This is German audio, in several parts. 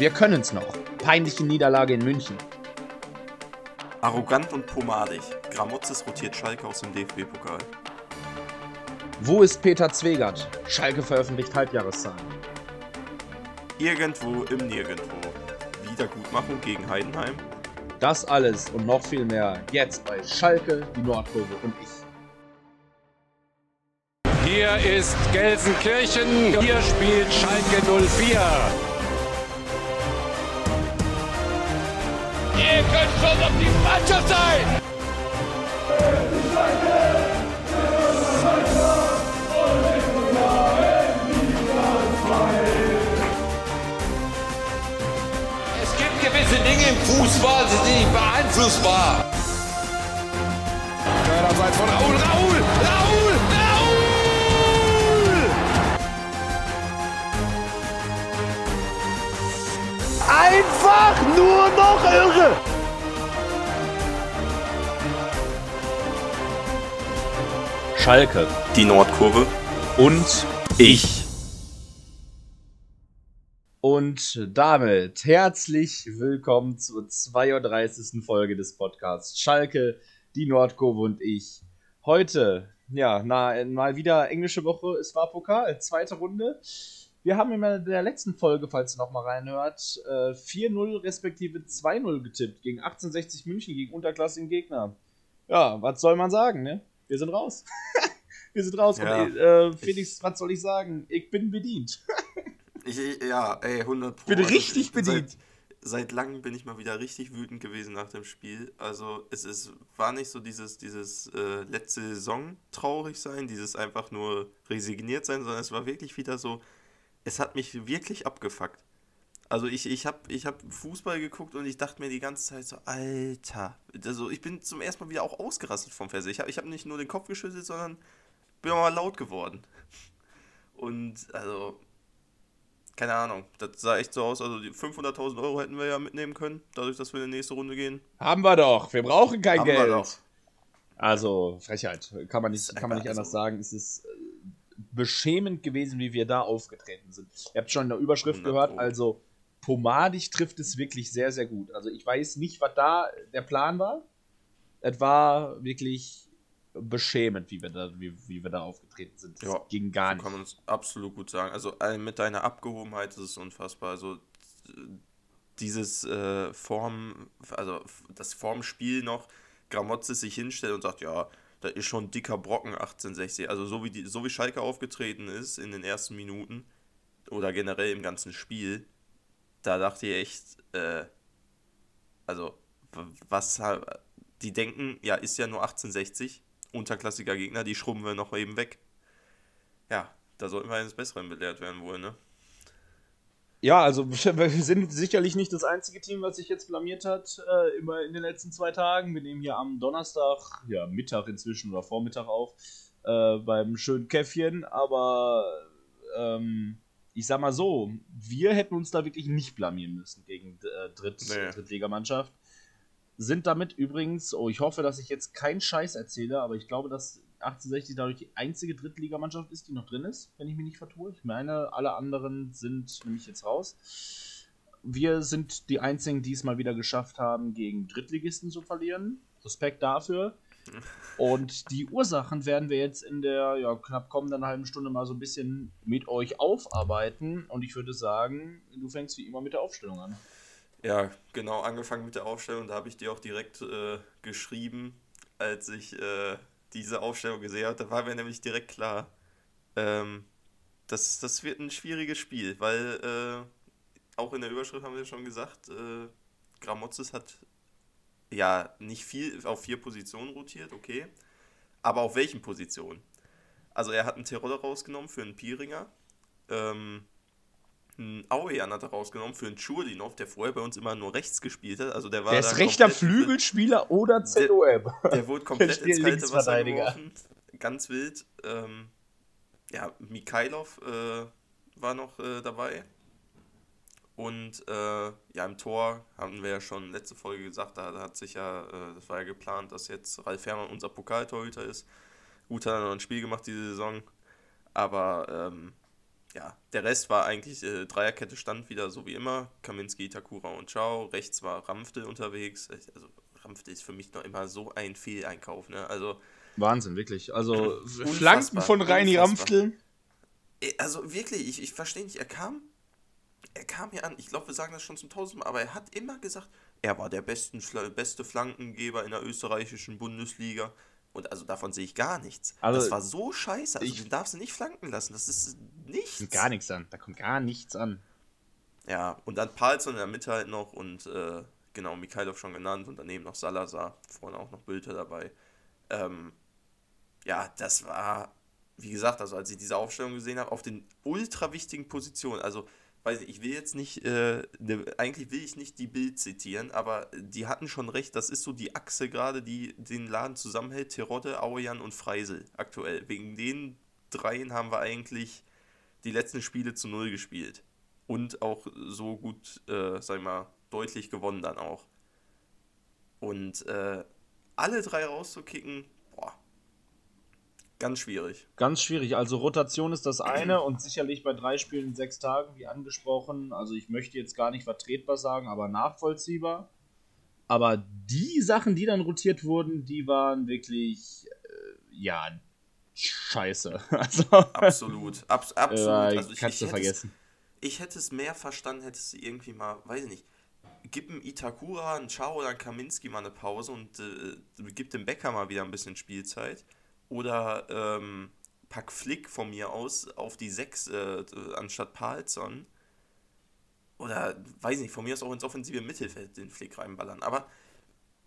Wir können's noch. Peinliche Niederlage in München. Arrogant und pomadig. Gramozis rotiert Schalke aus dem DFB-Pokal. Wo ist Peter Zwegert? Schalke veröffentlicht Halbjahreszahlen. Irgendwo im Nirgendwo. Wiedergutmachung gegen Heidenheim. Das alles und noch viel mehr jetzt bei Schalke, die Nordkurve und ich. Hier ist Gelsenkirchen. Hier spielt Schalke 04. Ihr könnt schon auf die Mannschaft sein! Es gibt gewisse Dinge im Fußball, die sind nicht beeinflussbar. Abseits von Raul, Einfach nur noch irre! Schalke Die Nordkurve. und Ich. Und damit herzlich willkommen zur 32. Folge des Podcasts Schalke, die Nordkurve und ich. Heute, ja, na, mal wieder englische Woche. Es war Pokal, zweite Runde. Wir haben in der letzten Folge, falls ihr noch mal reinhört, äh, 4-0 respektive 2-0 getippt gegen 1860 München, gegen unterklassigen Gegner. Ja, was soll man sagen, ne? Wir sind raus. Wir sind raus. Ja. und, äh, Felix, was soll ich sagen? Ich bin bedient. Ich, ich- ja, ey, 100 Pro. Bin Also, richtig ich bin bedient. Seit, seit langem bin ich mal wieder richtig wütend gewesen nach dem Spiel. Also, es ist, war nicht so dieses, dieses äh, letzte Saison traurig sein, dieses einfach nur resigniert sein, sondern es war wirklich wieder so, es hat mich wirklich abgefuckt. Also ich, ich habe ich hab Fußball geguckt und ich dachte mir die ganze Zeit so, Alter. Also ich bin zum ersten Mal wieder auch ausgerastet vom Fernseher. Ich habe ich hab nicht nur den Kopf geschüttelt, sondern bin auch mal laut geworden. Und also, keine Ahnung, das sah echt so aus. Also die 500.000 Euro hätten wir ja mitnehmen können, dadurch, dass wir in die nächste Runde gehen. Haben wir doch. Wir brauchen kein Haben wir Geld. doch. Also, Frechheit. Kann man nicht, kann man nicht einfach anders sagen. Es ist äh, beschämend gewesen, wie wir da aufgetreten sind. Ihr habt schon in der Überschrift 100 gehört, also pomadig trifft es wirklich sehr, sehr gut. Also ich weiß nicht, was da der Plan war. Es war wirklich beschämend, wie wir da, wie, wie wir da aufgetreten sind. Das Ja, ging gar nicht. kann man es absolut gut sagen. Also äh, mit deiner Abgehobenheit ist es unfassbar. Also dieses äh, Form, also das Formspiel noch, Gramozis sich hinstellt und sagt, ja, da ist schon ein dicker Brocken 1860. Also so wie, die, so wie Schalke aufgetreten ist in den ersten Minuten oder generell im ganzen Spiel, da dachte ich echt, äh, also was die denken, ja, ist ja nur 1860, unterklassiger Gegner, die schrubben wir noch eben weg. Ja, da sollten wir eines Besseren belehrt werden wohl, ne? Ja, also wir sind sicherlich nicht das einzige Team, was sich jetzt blamiert hat, äh, immer in den letzten zwei Tagen. Wir nehmen hier am Donnerstag, ja, Mittag inzwischen oder Vormittag auf, äh, beim schönen Käffchen, aber ähm, ich sag mal so, wir hätten uns da wirklich nicht blamieren müssen gegen äh, Dritt, Nee. Drittligamannschaft. Sind damit übrigens, oh, ich hoffe, dass ich jetzt keinen Scheiß erzähle, aber ich glaube, dass 1860 dadurch die einzige Drittligamannschaft ist, die noch drin ist, wenn ich mich nicht vertue. Ich meine, alle anderen sind nämlich jetzt raus. Wir sind die einzigen, die es mal wieder geschafft haben, gegen Drittligisten zu verlieren. Respekt dafür. Und die Ursachen werden wir jetzt in der ja, knapp kommenden halben Stunde mal so ein bisschen mit euch aufarbeiten. Und ich würde sagen, du fängst wie immer mit der Aufstellung an. Ja, genau, angefangen mit der Aufstellung, da habe ich dir auch direkt äh, geschrieben, als ich äh, diese Aufstellung gesehen habe. Da war mir nämlich direkt klar, ähm, das, das wird ein schwieriges Spiel, weil äh, auch in der Überschrift haben wir schon gesagt, äh, Gramozis hat ja nicht viel auf vier Positionen rotiert, okay, aber auf welchen Positionen? Also er hat einen Tiroler rausgenommen für einen Pieringer, ähm, einen Auean hat er rausgenommen für einen Churlinov, der vorher bei uns immer nur rechts gespielt hat. Also der war Der ist da rechter Flügelspieler oder ZOM. Der wurde komplett ins kalte Wasser geworfen. Ganz wild. Ähm, ja, Mikhailov äh, war noch äh, dabei. Und äh, ja, im Tor haben wir ja schon letzte Folge gesagt, da hat sich ja, äh, das war ja geplant, dass jetzt Ralf Herrmann unser Pokaltorhüter ist. Gut hat er noch ein Spiel gemacht diese Saison. Aber ähm, ja, der Rest war eigentlich, äh, Dreierkette stand wieder so wie immer. Kaminski, Takura und Ciao. Rechts war Ramfte unterwegs. Also Ramfte ist für mich noch immer so ein Fehleinkauf, ne? Also. Wahnsinn, wirklich. Also Flanken von Reini Ramftel. Äh, also wirklich, ich, ich verstehe nicht, er kam, er kam hier an, ich glaube, wir sagen das schon zum tausendmal, aber er hat immer gesagt, er war der besten, beste Flankengeber in der österreichischen Bundesliga. Und also davon sehe ich gar nichts. Also das war so scheiße. Also ich, den darfst du nicht flanken lassen. Das ist nichts. Gar nichts an. Da kommt gar nichts an. Ja, und dann Palzon in der Mitte halt noch und äh, genau, Mikhailov schon genannt und daneben noch Salazar. Vorne auch noch Bülter dabei. Ähm, ja, das war, wie gesagt, also als ich diese Aufstellung gesehen habe, auf den ultra wichtigen Positionen. Also weiß ich, ich will jetzt nicht, äh, ne, eigentlich will ich nicht die Bild zitieren, aber die hatten schon recht, das ist so die Achse gerade, die den Laden zusammenhält, Terodde, Auejan und Freisel aktuell. Wegen den dreien haben wir eigentlich die letzten Spiele zu Null gespielt. Und auch so gut, äh, sag ich mal, deutlich gewonnen dann auch. Und äh, alle drei rauszukicken, Ganz schwierig. Ganz schwierig. Also Rotation ist das eine und sicherlich bei drei Spielen in sechs Tagen, wie angesprochen. Also ich möchte jetzt gar nicht vertretbar sagen, aber nachvollziehbar. Aber die Sachen, die dann rotiert wurden, die waren wirklich, äh, ja, scheiße. Also, absolut. Abs absolut. Äh, also ich, kannst ich du vergessen. Es, ich hätte es mehr verstanden, hättest du irgendwie mal, weiß ich nicht, gib dem Itakura, einen Chao oder einen Kaminski mal eine Pause und äh, gib dem Becker mal wieder ein bisschen Spielzeit oder ähm, pack Flick von mir aus auf die 6 äh, anstatt Palzon. Oder, weiß nicht, von mir aus auch ins offensive Mittelfeld den Flick reinballern. Aber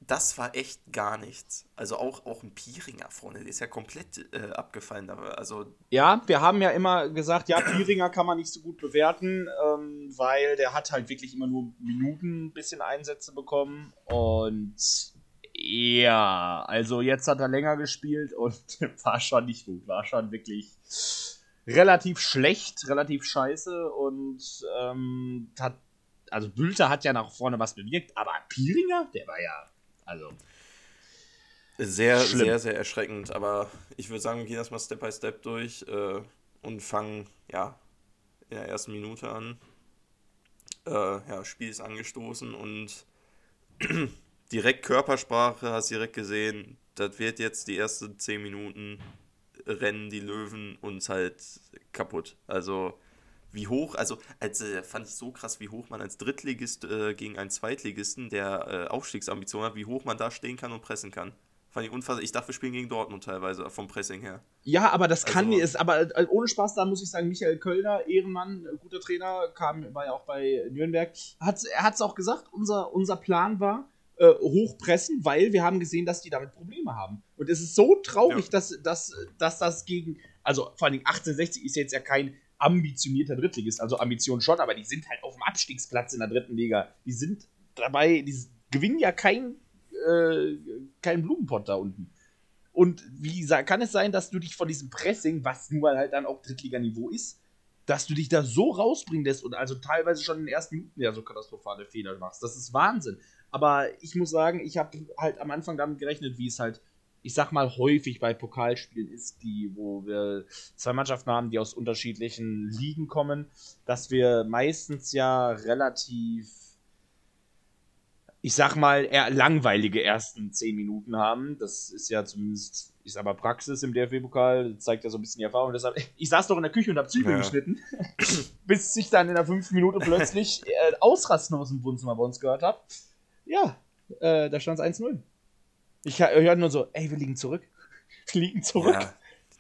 das war echt gar nichts. Also auch, auch ein Pieringer vorne, der ist ja komplett äh, abgefallen. Also ja, wir haben ja immer gesagt, ja, Pieringer kann man nicht so gut bewerten, ähm, weil der hat halt wirklich immer nur Minuten ein bisschen Einsätze bekommen. Und ja, also jetzt hat er länger gespielt und war schon nicht gut. War schon wirklich relativ schlecht, relativ scheiße und ähm, hat, also Bülter hat ja nach vorne was bewirkt, aber Pieringer, der war ja, also. Sehr, schlimm. sehr, sehr erschreckend, aber ich würde sagen, wir gehen erstmal Step by Step durch äh, und fangen, ja, in der ersten Minute an. Äh, ja, Spiel ist angestoßen und direkt Körpersprache, hast direkt gesehen, das wird jetzt die ersten 10 Minuten rennen die Löwen uns halt kaputt. Also wie hoch, also als, äh, fand ich so krass, wie hoch man als Drittligist äh, gegen einen Zweitligisten, der äh, Aufstiegsambitionen hat, wie hoch man da stehen kann und pressen kann. Fand ich unfassbar. Ich dachte, wir spielen gegen Dortmund teilweise vom Pressing her. Ja, aber das kann also, ist, aber äh, ohne Spaß, da muss ich sagen, Michael Kölner, Ehrenmann, guter Trainer, kam, war ja auch bei Nürnberg, hat, er hat es auch gesagt, unser, unser Plan war, äh, hochpressen, weil wir haben gesehen, dass die damit Probleme haben. Und es ist so traurig, ja. dass, dass, dass das gegen, also vor allem 1860 ist jetzt ja kein ambitionierter Drittligist, also Ambition schon, aber die sind halt auf dem Abstiegsplatz in der dritten Liga. Die sind dabei, die gewinnen ja kein, äh, kein Blumenpott da unten. Und wie kann es sein, dass du dich von diesem Pressing, was nun mal halt dann auch Drittliganiveau ist, dass du dich da so rausbringen lässt und also teilweise schon in den ersten Minuten ja so katastrophale Fehler machst. Das ist Wahnsinn. Aber ich muss sagen, ich habe halt am Anfang damit gerechnet, wie es halt, ich sag mal, häufig bei Pokalspielen ist, die, wo wir zwei Mannschaften haben, die aus unterschiedlichen Ligen kommen, dass wir meistens ja relativ, ich sag mal, eher langweilige ersten zehn Minuten haben. Das ist ja zumindest, sag mal, Praxis im DFB-Pokal, zeigt ja so ein bisschen die Erfahrung. Deshalb, ich saß doch in der Küche und hab Zwiebeln ja. geschnitten, bis ich dann in der fünften Minute plötzlich äh, Ausrasten aus dem Wohnzimmer bei uns gehört habe. Ja, äh, da stand es 1-0. Ich höre nur so, ey, wir liegen zurück. wir liegen zurück. Ja,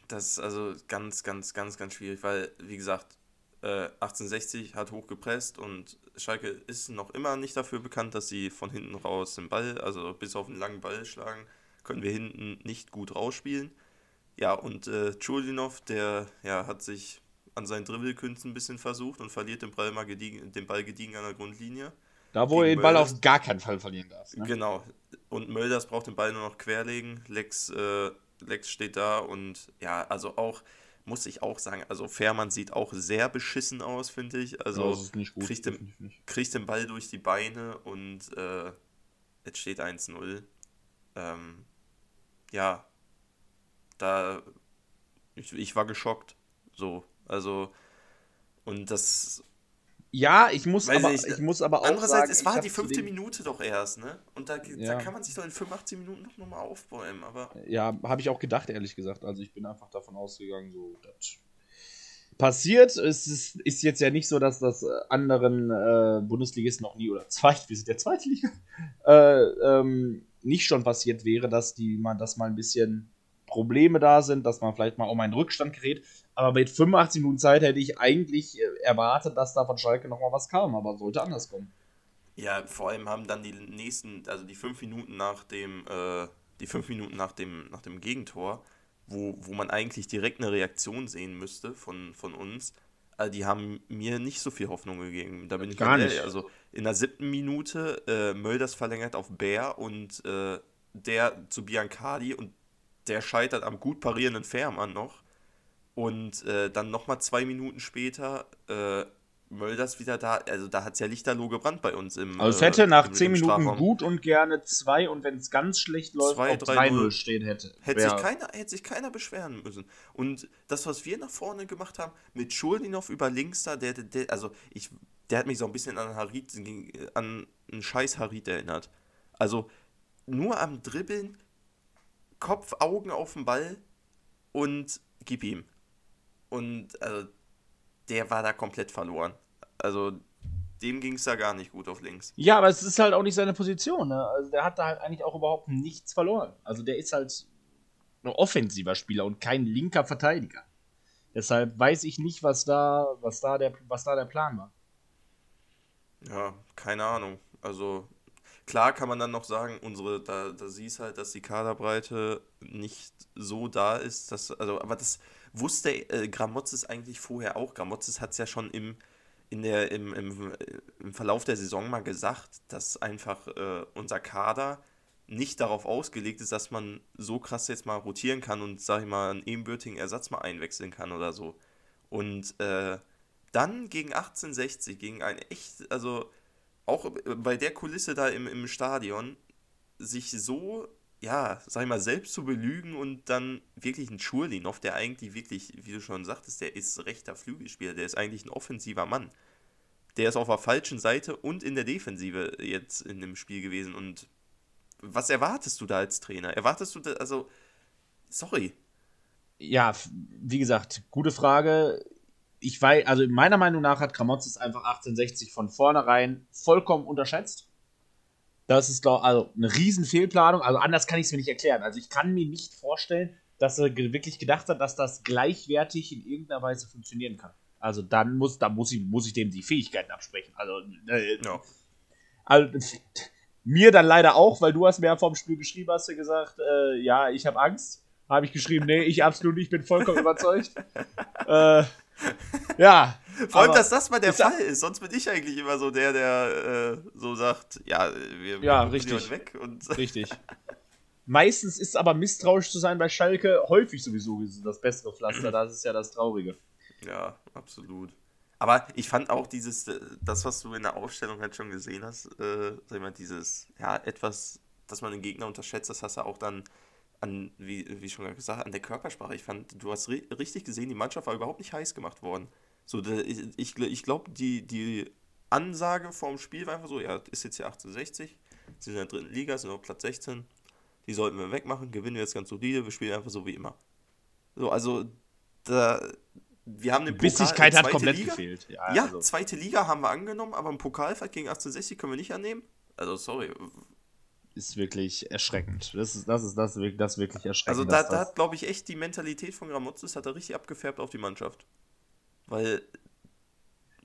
das ist also ganz, ganz, ganz, ganz schwierig, weil, wie gesagt, äh, 1860 hat hochgepresst und Schalke ist noch immer nicht dafür bekannt, dass sie von hinten raus den Ball, also bis auf einen langen Ball schlagen, können wir hinten nicht gut rausspielen. Ja, und äh, Chulinov, der ja, hat sich an seinen Dribbelkünsten ein bisschen versucht und verliert den Ball mal gediegen, den Ball gediegen an der Grundlinie. Da, wo er den Ball auf gar keinen Fall verlieren darf. Ne? Genau. Und Mölders braucht den Ball nur noch querlegen. Lex, äh, Lex steht da und ja, also auch, muss ich auch sagen, also Fährmann sieht auch sehr beschissen aus, finde ich. Also ja, gut, kriegt, den, kriegt den Ball durch die Beine und äh, jetzt steht 1-0. Ähm, ja, da, ich, ich war geschockt. So, also Und das. Ja, ich muss, aber, ich, ich muss aber auch Andererseits, sagen, es war hab die fünfte Minute doch erst, ne? Und da, Ja. da kann man sich doch in 85 Minuten noch nochmal aufbäumen, aber. Ja, habe ich auch gedacht, ehrlich gesagt. Also ich bin einfach davon ausgegangen, so das passiert. Es ist, ist jetzt ja nicht so, dass das äh, anderen äh, Bundesligisten noch nie oder zweit, wir sind der zweite Liga, äh, ähm, nicht schon passiert wäre, dass die mal, dass mal ein bisschen Probleme da sind, dass man vielleicht mal um einen Rückstand gerät. Aber mit 85 Minuten Zeit hätte ich eigentlich äh, erwartet, dass da von Schalke noch mal was kam, aber sollte anders kommen. Ja, vor allem haben dann die nächsten, also die fünf Minuten nach dem, äh, die fünf Minuten nach dem, nach dem Gegentor, wo, wo man eigentlich direkt eine Reaktion sehen müsste von, von uns, äh, die haben mir nicht so viel Hoffnung gegeben. Da bin ich Gar nicht. Also in der siebten Minute äh, Mölders verlängert auf Bär und äh, der zu Biancardi und der scheitert am gut parierenden Fährmann noch. Und äh, dann nochmal zwei Minuten später äh, Mölders wieder da. Also da hat es ja lichterloh gebrannt bei uns im Also es äh, hätte nach im- 10 im Minuten Strafraum. gut und gerne 2 und wenn es ganz schlecht läuft, Zwei, auch drei, 3-0 null. stehen hätte. Hätte sich, keiner, hätte sich keiner beschweren müssen. Und das, was wir nach vorne gemacht haben, mit Schuldinov über links da, der, der, der, also ich, der hat mich so ein bisschen an Harit, an einen scheiß Harit erinnert. Also nur am Dribbeln, Kopf, Augen auf den Ball und gib ihm. Und also, der war da komplett verloren. Also dem ging es da gar nicht gut auf links. Ja, aber es ist halt auch nicht seine Position. Ne? Also der hat da halt eigentlich auch überhaupt nichts verloren. Also der ist halt ein offensiver Spieler und kein linker Verteidiger. Deshalb weiß ich nicht, was da, was da, der, was da der Plan war. Ja, keine Ahnung. Also klar kann man dann noch sagen, unsere, da, da siehst halt, dass die Kaderbreite nicht so da ist, dass, also, aber das wusste äh, Gramotzes eigentlich vorher auch. Gramotzes hat es ja schon im, in der, im, im, im Verlauf der Saison mal gesagt, dass einfach äh, unser Kader nicht darauf ausgelegt ist, dass man so krass jetzt mal rotieren kann und, sag ich mal, einen ebenbürtigen Ersatz mal einwechseln kann oder so. Und äh, dann gegen 1860, gegen ein echt, also auch bei der Kulisse da im, im Stadion, sich so, ja, sag ich mal, selbst zu belügen und dann wirklich ein Schurlinov, der eigentlich wirklich, wie du schon sagtest, der ist rechter Flügelspieler, der ist eigentlich ein offensiver Mann. Der ist auf der falschen Seite und in der Defensive jetzt in dem Spiel gewesen. Und was erwartest du da als Trainer? Erwartest du da, also, sorry. Ja, wie gesagt, gute Frage. Ich weiß, also meiner Meinung nach hat Kramotzes einfach 1860 von vornherein vollkommen unterschätzt. Das ist doch also eine riesen Fehlplanung. Also anders kann ich es mir nicht erklären. Also ich kann mir nicht vorstellen, dass er wirklich gedacht hat, dass das gleichwertig in irgendeiner Weise funktionieren kann. Also dann muss, da muss ich, muss ich dem die Fähigkeiten absprechen. Also, äh, Ja. also mir dann leider auch, weil du hast mir ja vom Spiel geschrieben, hast du gesagt, äh, ja, ich habe Angst. Habe ich geschrieben, nee, ich absolut nicht, bin vollkommen überzeugt. äh, ja. Vor allem, aber- dass das mal der Fall ist. Sonst bin ich eigentlich immer so der, der äh, so sagt, ja, wir, Ja, richtig. weg. Und Richtig. Meistens ist aber misstrauisch zu sein bei Schalke häufig sowieso das bessere Pflaster. Das ist ja das Traurige. ja, absolut. Aber ich fand auch dieses, äh, das, was du in der Aufstellung halt schon gesehen hast, äh, sag ich mal, dieses, ja, etwas, dass man den Gegner unterschätzt, das hast du auch dann an, wie, wie schon gesagt, an der Körpersprache. Ich fand, du hast ri richtig gesehen, die Mannschaft war überhaupt nicht heiß gemacht worden. So, ich, ich, ich glaube, die, die Ansage vorm Spiel war einfach so, ja, ist jetzt hier 1860, sie sind in der dritten Liga, sind auf Platz 16, die sollten wir wegmachen, gewinnen wir jetzt ganz solide, wir spielen einfach so wie immer. So, also, da, wir haben den Bissigkeit hat komplett Liga. gefehlt. Ja, Ja, also, zweite Liga haben wir angenommen, aber einen Pokalfight gegen 1860 können wir nicht annehmen. Also, sorry. Ist wirklich erschreckend. Das ist, das ist, das das ist wirklich erschreckend. Also, da, da hat, glaube ich, echt die Mentalität von Gramotzes hat er richtig abgefärbt auf die Mannschaft. Weil,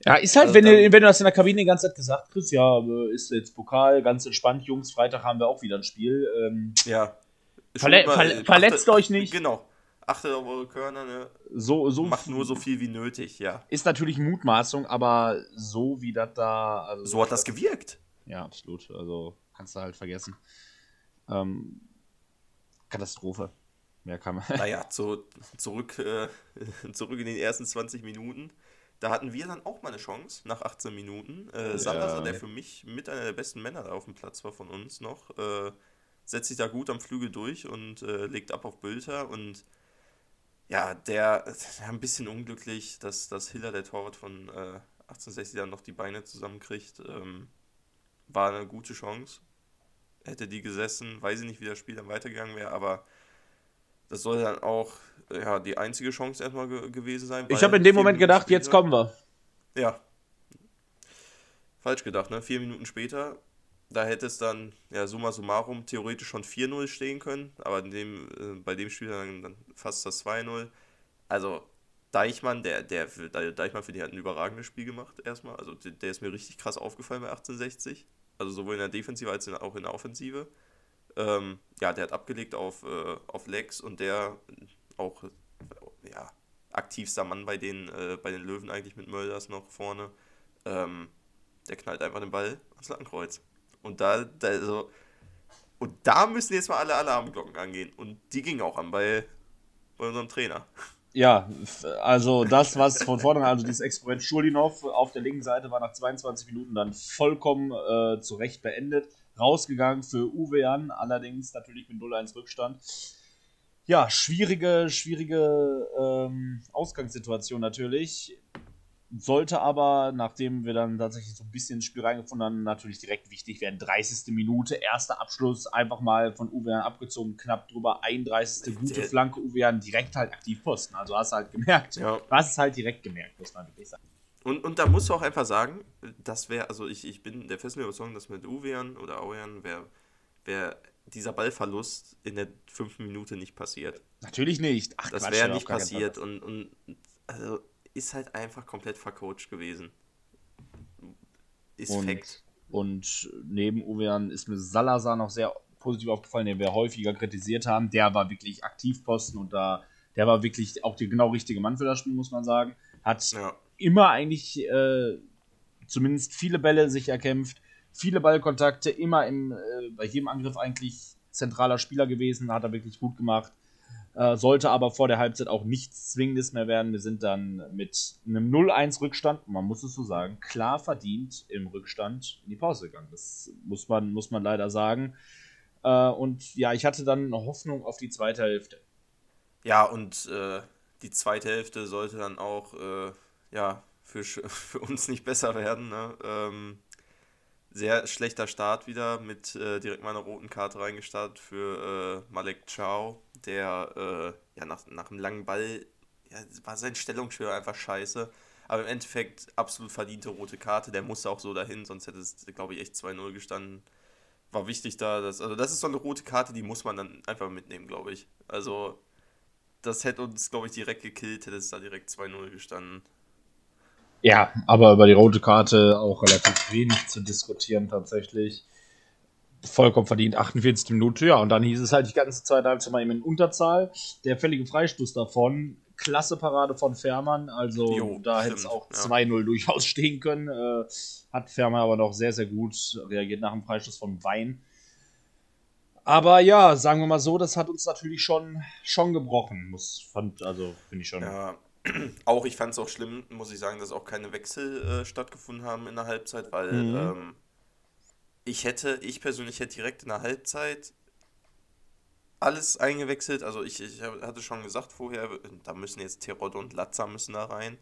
Ja, ist halt, Also wenn, du, dann- wenn du das in der Kabine die ganze Zeit gesagt kriegst, ja, ist jetzt Pokal, ganz entspannt, Jungs, Freitag haben wir auch wieder ein Spiel. Ähm, ja. Verle- mal, verle- verletzt euch nicht. Genau. Achtet auf eure Körner, ne? so, so Macht nur so viel wie nötig, ja. Ist natürlich Mutmaßung, aber so wie das da. Also So hat das gewirkt. Ja, absolut. Also kannst du halt vergessen. Ähm, Katastrophe. Mehr kann man. Naja, zu, zurück, äh, zurück in den ersten 20 Minuten. Da hatten wir dann auch mal eine Chance nach 18 Minuten. Äh, Sanderser, der für mich mit einer der besten Männer da auf dem Platz war von uns noch, äh, setzt sich da gut am Flügel durch und äh, legt ab auf Bülter und ja, der, der ein bisschen unglücklich, dass, dass Hiller, der Torwart von äh, 1860, dann noch die Beine zusammenkriegt. Ähm, war eine gute Chance. Hätte die gesessen, weiß ich nicht, wie das Spiel dann weitergegangen wäre, aber das soll dann auch ja, die einzige Chance erstmal ge gewesen sein. Ich habe in dem Moment gedacht, später, jetzt kommen wir. Ja. Falsch gedacht, ne? Vier Minuten später, da hätte es dann, ja, summa summarum, theoretisch schon 4-0 stehen können, aber in dem, äh, bei dem Spiel dann, dann fast das 2-0. Also, Deichmann, der, der, der Deichmann für die hat ein überragendes Spiel gemacht, erstmal. Also, der, der ist mir richtig krass aufgefallen bei 1860. Also, sowohl in der Defensive als auch in der Offensive. Ähm, ja, der hat abgelegt auf, äh, auf Lex und der auch, ja, aktivster Mann bei den, äh, bei den Löwen eigentlich mit Mölders noch vorne. Ähm, der knallt einfach den Ball ans Lattenkreuz. Und da, da also, und da müssen jetzt mal alle Alarmglocken angehen. Und die gingen auch an bei, bei unserem Trainer. Ja, also das, was von vorne, also dieses Experiment Schulinov auf der linken Seite war nach 22 Minuten dann vollkommen äh, zu Recht beendet. Rausgegangen für Uwe Jan, allerdings natürlich mit 0-1 Rückstand. Ja, schwierige, schwierige ähm, Ausgangssituation natürlich. Sollte aber, nachdem wir dann tatsächlich so ein bisschen ins Spiel reingefunden haben, natürlich direkt wichtig werden. 30. Minute, erster Abschluss, einfach mal von Uwean abgezogen, knapp drüber, 31. gute Flanke, Uwean direkt halt aktiv posten. Also hast du halt gemerkt. Ja. Du hast es halt direkt gemerkt, muss man wirklich sagen. Und, und da musst du auch einfach sagen, das wäre, also ich, ich bin der festen Überzeugung, dass mit Uwean oder Auean wäre wär dieser Ballverlust in der fünften Minute nicht passiert. Natürlich nicht. Ach, das wäre nicht passiert. Und, und also ist halt einfach komplett vercoacht gewesen. Ist und, Fakt. Und neben Uwean ist mir Salazar noch sehr positiv aufgefallen, den wir häufiger kritisiert haben. Der war wirklich Aktivposten und da, der war wirklich auch der genau richtige Mann für das Spiel, muss man sagen. Hat ja. immer eigentlich äh, zumindest viele Bälle sich erkämpft, viele Ballkontakte, immer im, äh, bei jedem Angriff eigentlich zentraler Spieler gewesen, hat er wirklich gut gemacht. Äh, sollte aber vor der Halbzeit auch nichts Zwingendes mehr werden. Wir sind dann mit einem 0-1 Rückstand, man muss es so sagen, klar verdient im Rückstand in die Pause gegangen. Das muss man, muss man leider sagen. Äh, und ja, ich hatte dann Hoffnung auf die zweite Hälfte. Ja, und äh, die zweite Hälfte sollte dann auch äh, ja, für, für uns nicht besser werden. Ne? Ähm, sehr schlechter Start wieder mit äh, direkt mal einer roten Karte reingestartet für äh, Malek Chow, der äh, ja nach, nach einem langen Ball, ja, war sein Stellungsschwör einfach scheiße. Aber im Endeffekt absolut verdiente rote Karte, der musste auch so dahin, sonst hätte es, glaube ich, echt 2-0 gestanden. War wichtig da, dass, also das ist so eine rote Karte, die muss man dann einfach mitnehmen, glaube ich. Also das hätte uns, glaube ich, direkt gekillt, hätte es da direkt 2-0 gestanden. Ja, aber über die rote Karte auch relativ wenig zu diskutieren tatsächlich. Vollkommen verdient, 48 Minuten, ja, und dann hieß es halt die ganze Zeit halt mal in Unterzahl. Der fällige Freistoß davon, klasse Parade von Fährmann, also jo, da hätte es auch ja. 2-0 durchaus stehen können. Äh, hat Fährmann aber noch sehr, sehr gut reagiert nach dem Freistoß von Wein. Aber ja, sagen wir mal so, das hat uns natürlich schon, schon gebrochen, muss, fand, also finde ich schon. Ja, auch ich fand es auch schlimm, muss ich sagen, dass auch keine Wechsel äh, stattgefunden haben in der Halbzeit, weil mhm. ähm, ich hätte, ich persönlich hätte direkt in der Halbzeit alles eingewechselt. Also ich, ich hatte schon gesagt vorher, da müssen jetzt Terod und Latza müssen da rein.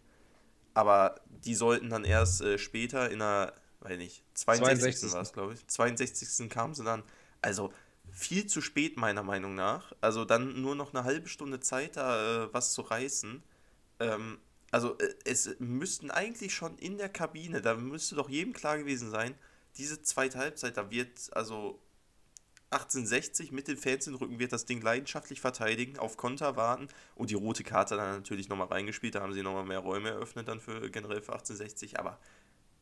Aber die sollten dann erst äh, später in der, weiß nicht, 62. 62. war es, glaube ich. 62. kamen sie dann. Also viel zu spät meiner Meinung nach. Also dann nur noch eine halbe Stunde Zeit, da äh, was zu reißen. Ähm, also äh, es müssten eigentlich schon in der Kabine, da müsste doch jedem klar gewesen sein, diese zweite Halbzeit, da wird also 1860 mit den Fans in den Rücken wird das Ding leidenschaftlich verteidigen, auf Konter warten und die rote Karte dann natürlich nochmal reingespielt, da haben sie nochmal mehr Räume eröffnet dann für generell für 1860, aber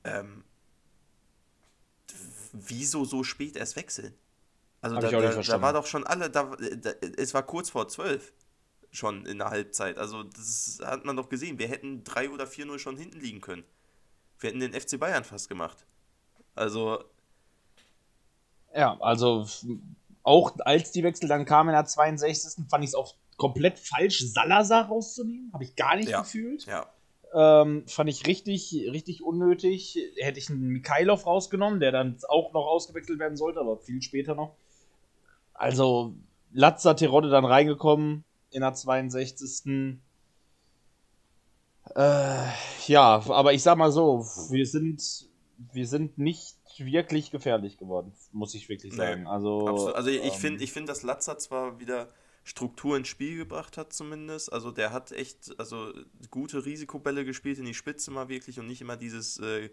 ähm, wieso so spät erst wechseln? Also da, da, da, war doch schon alle, da, da, es war kurz vor 12 schon in der Halbzeit. Also das hat man doch gesehen. Wir hätten 3 oder 4-0 schon hinten liegen können. Wir hätten den FC Bayern fast gemacht. Also. Ja, also auch als die Wechsel dann kamen in der 62. fand ich es auch komplett falsch, Salazar rauszunehmen. Habe ich gar nicht ja, gefühlt. Ja. Ähm, fand ich richtig, richtig unnötig. Hätte ich einen Mikhailov rausgenommen, der dann auch noch ausgewechselt werden sollte, aber viel später noch. Also, Latza Terodde dann reingekommen, in der 62. Äh, ja, aber ich sag mal so, wir sind, wir sind nicht wirklich gefährlich geworden, muss ich wirklich Nee, sagen. also, Absolut. Also ich ähm, finde, ich find, dass Latzer zwar wieder Struktur ins Spiel gebracht hat zumindest. Also der hat echt also gute Risikobälle gespielt in die Spitze mal wirklich und nicht immer dieses äh,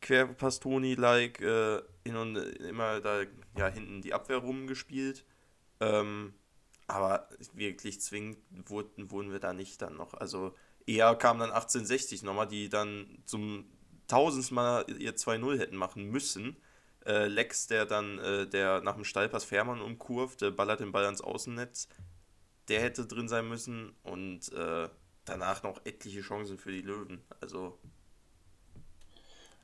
Querpastoni-like äh, hin und immer da ja hinten die Abwehr rumgespielt. Ähm, aber wirklich zwingend wurden, wurden wir da nicht dann noch. Also eher kam dann 1860 nochmal, die dann zum tausendsten Mal ihr 2-0 hätten machen müssen. Äh, Lex, der dann, äh, der nach dem Steilpass Fährmann umkurvt, ballert den Ball ans Außennetz. Der hätte drin sein müssen und äh, danach noch etliche Chancen für die Löwen. Also,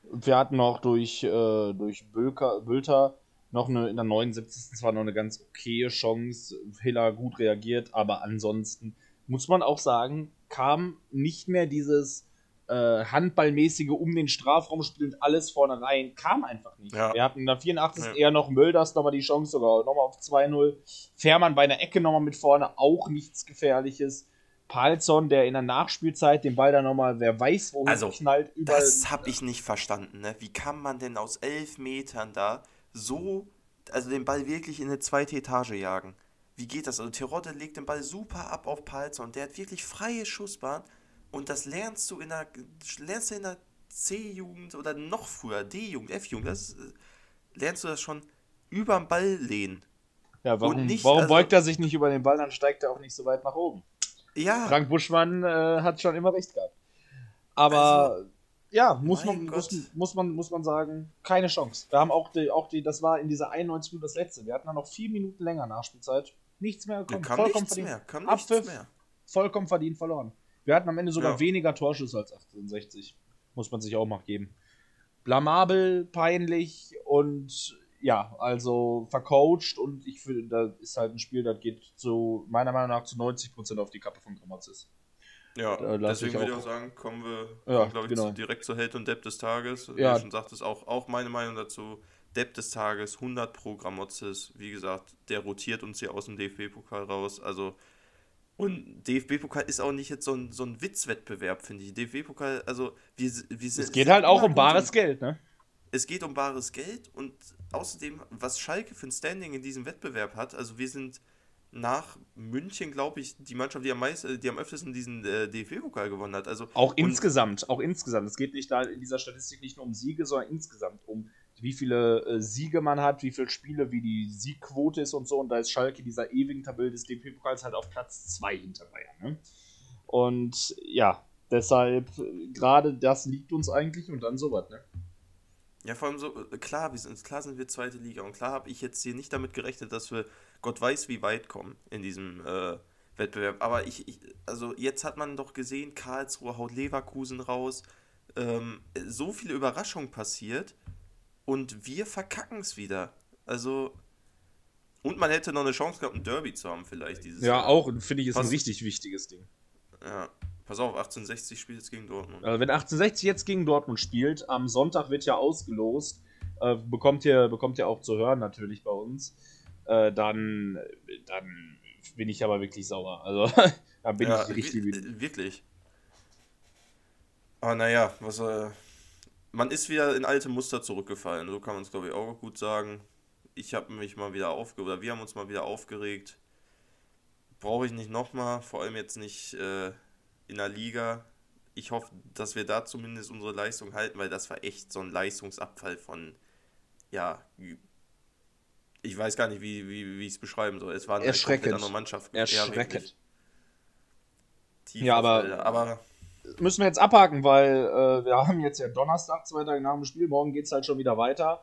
Wir hatten noch durch, äh, durch Bülker, Bülter noch eine, in der 79. zwar noch eine ganz okaye Chance. Hiller gut reagiert, aber ansonsten muss man auch sagen, kam nicht mehr dieses äh, Handballmäßige um den Strafraum spielend alles vorne rein, kam einfach nicht. Ja. Wir hatten in der 84. Ja. eher noch Mölders nochmal die Chance, sogar nochmal auf 2-0. Fährmann bei einer Ecke nochmal mit vorne, auch nichts Gefährliches. Palzon, der in der Nachspielzeit den Ball dann nochmal, wer weiß, wohin Also, knallt, überall. das habe ich nicht verstanden. Ne? Wie kann man denn aus elf Metern da so, also den Ball wirklich in eine zweite Etage jagen? Wie geht das? Also Terodde legt den Ball super ab auf Palzer und der hat wirklich freie Schussbahn und das lernst du in der, lernst du in der C-Jugend oder noch früher, D-Jugend, F-Jugend, das lernst du das schon überm Ball lehnen. Ja, warum, nicht, warum also- beugt er sich nicht über den Ball, dann steigt er auch nicht so weit nach oben. Ja, Frank Buschmann äh, hat schon immer recht gehabt. Aber ja, muss man, mein muss, Gott. muss, man, muss man sagen, keine Chance. Wir haben auch die, auch die, das war in dieser 91 Minute das letzte. Wir hatten dann noch vier Minuten länger Nachspielzeit. Nichts mehr gekommen. kam vollkommen nichts verdient. mehr, kam Abpfiff, mehr. vollkommen verdient verloren. Wir hatten am Ende sogar Ja. weniger Torschüsse als 1860. Muss man sich auch mal geben. Blamabel, peinlich und ja, also vercoacht und ich finde, da ist halt ein Spiel, das geht zu, meiner Meinung nach, zu 90% auf die Kappe von Grammatzis. Ja, deswegen ich würde ich auch- sagen, kommen wir, Ja, glaube ich, genau. zu, direkt zu Held und Depp des Tages. Wie Ja. du schon sagtest, auch, auch meine Meinung dazu. Depp des Tages, 100 pro Gramotzes. Wie gesagt, der rotiert uns hier aus dem DFB-Pokal raus. Also, und DFB-Pokal ist auch nicht jetzt so ein, so ein Witzwettbewerb, finde ich. DFB-Pokal, also, wir, wir sind. Es geht halt auch um bares im- Geld, ne? es geht um bares Geld und außerdem, was Schalke für ein Standing in diesem Wettbewerb hat, also wir sind nach München, glaube ich, die Mannschaft, die am meisten, die am öftesten diesen äh, DFB-Pokal gewonnen hat. Also Auch insgesamt, auch insgesamt. Es geht nicht da in dieser Statistik nicht nur um Siege, sondern insgesamt um wie viele äh, Siege man hat, wie viele Spiele, wie die Siegquote ist und so. Und da ist Schalke dieser ewigen Tabelle des DP-Pokals halt auf Platz 2 hinter Bayern. Ne? Und ja, deshalb, äh, gerade das liegt uns eigentlich und dann sowas, ne? Ja, vor allem so, äh, klar, wir sind, klar sind wir zweite Liga und klar habe ich jetzt hier nicht damit gerechnet, dass wir Gott weiß wie weit kommen in diesem äh, Wettbewerb. Aber ich, ich, also jetzt hat man doch gesehen, Karlsruhe haut Leverkusen raus. Ähm, so viele Überraschungen passiert und wir verkacken es wieder. Also, und man hätte noch eine Chance gehabt, ein Derby zu haben, vielleicht dieses Ja, Jahr. auch, finde ich, ist ein Was- richtig wichtiges Ding. Ja. Pass auf, 1860 spielt jetzt gegen Dortmund. Also wenn 1860 jetzt gegen Dortmund spielt, am Sonntag wird ja ausgelost, äh, bekommt, ihr, bekommt ihr auch zu hören natürlich bei uns, äh, dann, dann bin ich aber wirklich sauer. Also da bin ja, ich richtig wütend. äh, Wirklich. Aber naja, was äh, man ist wieder in alte Muster zurückgefallen. So kann man es, glaube ich, auch gut sagen. Ich habe mich mal wieder aufgeregt, oder wir haben uns mal wieder aufgeregt. Brauche ich nicht nochmal, vor allem jetzt nicht äh, in der Liga. Ich hoffe, dass wir da zumindest unsere Leistung halten, weil das war echt so ein Leistungsabfall von, ja, ich weiß gar nicht, wie, wie, wie ich es beschreiben soll. Es war eine komplett Erschreckend. andere Mannschaft. Ja, Erschreckend. Tiefer Ja, aber- aber Müssen wir jetzt abhaken, weil äh, wir haben jetzt ja Donnerstag, zwei Tage nach dem Spiel, morgen geht es halt schon wieder weiter.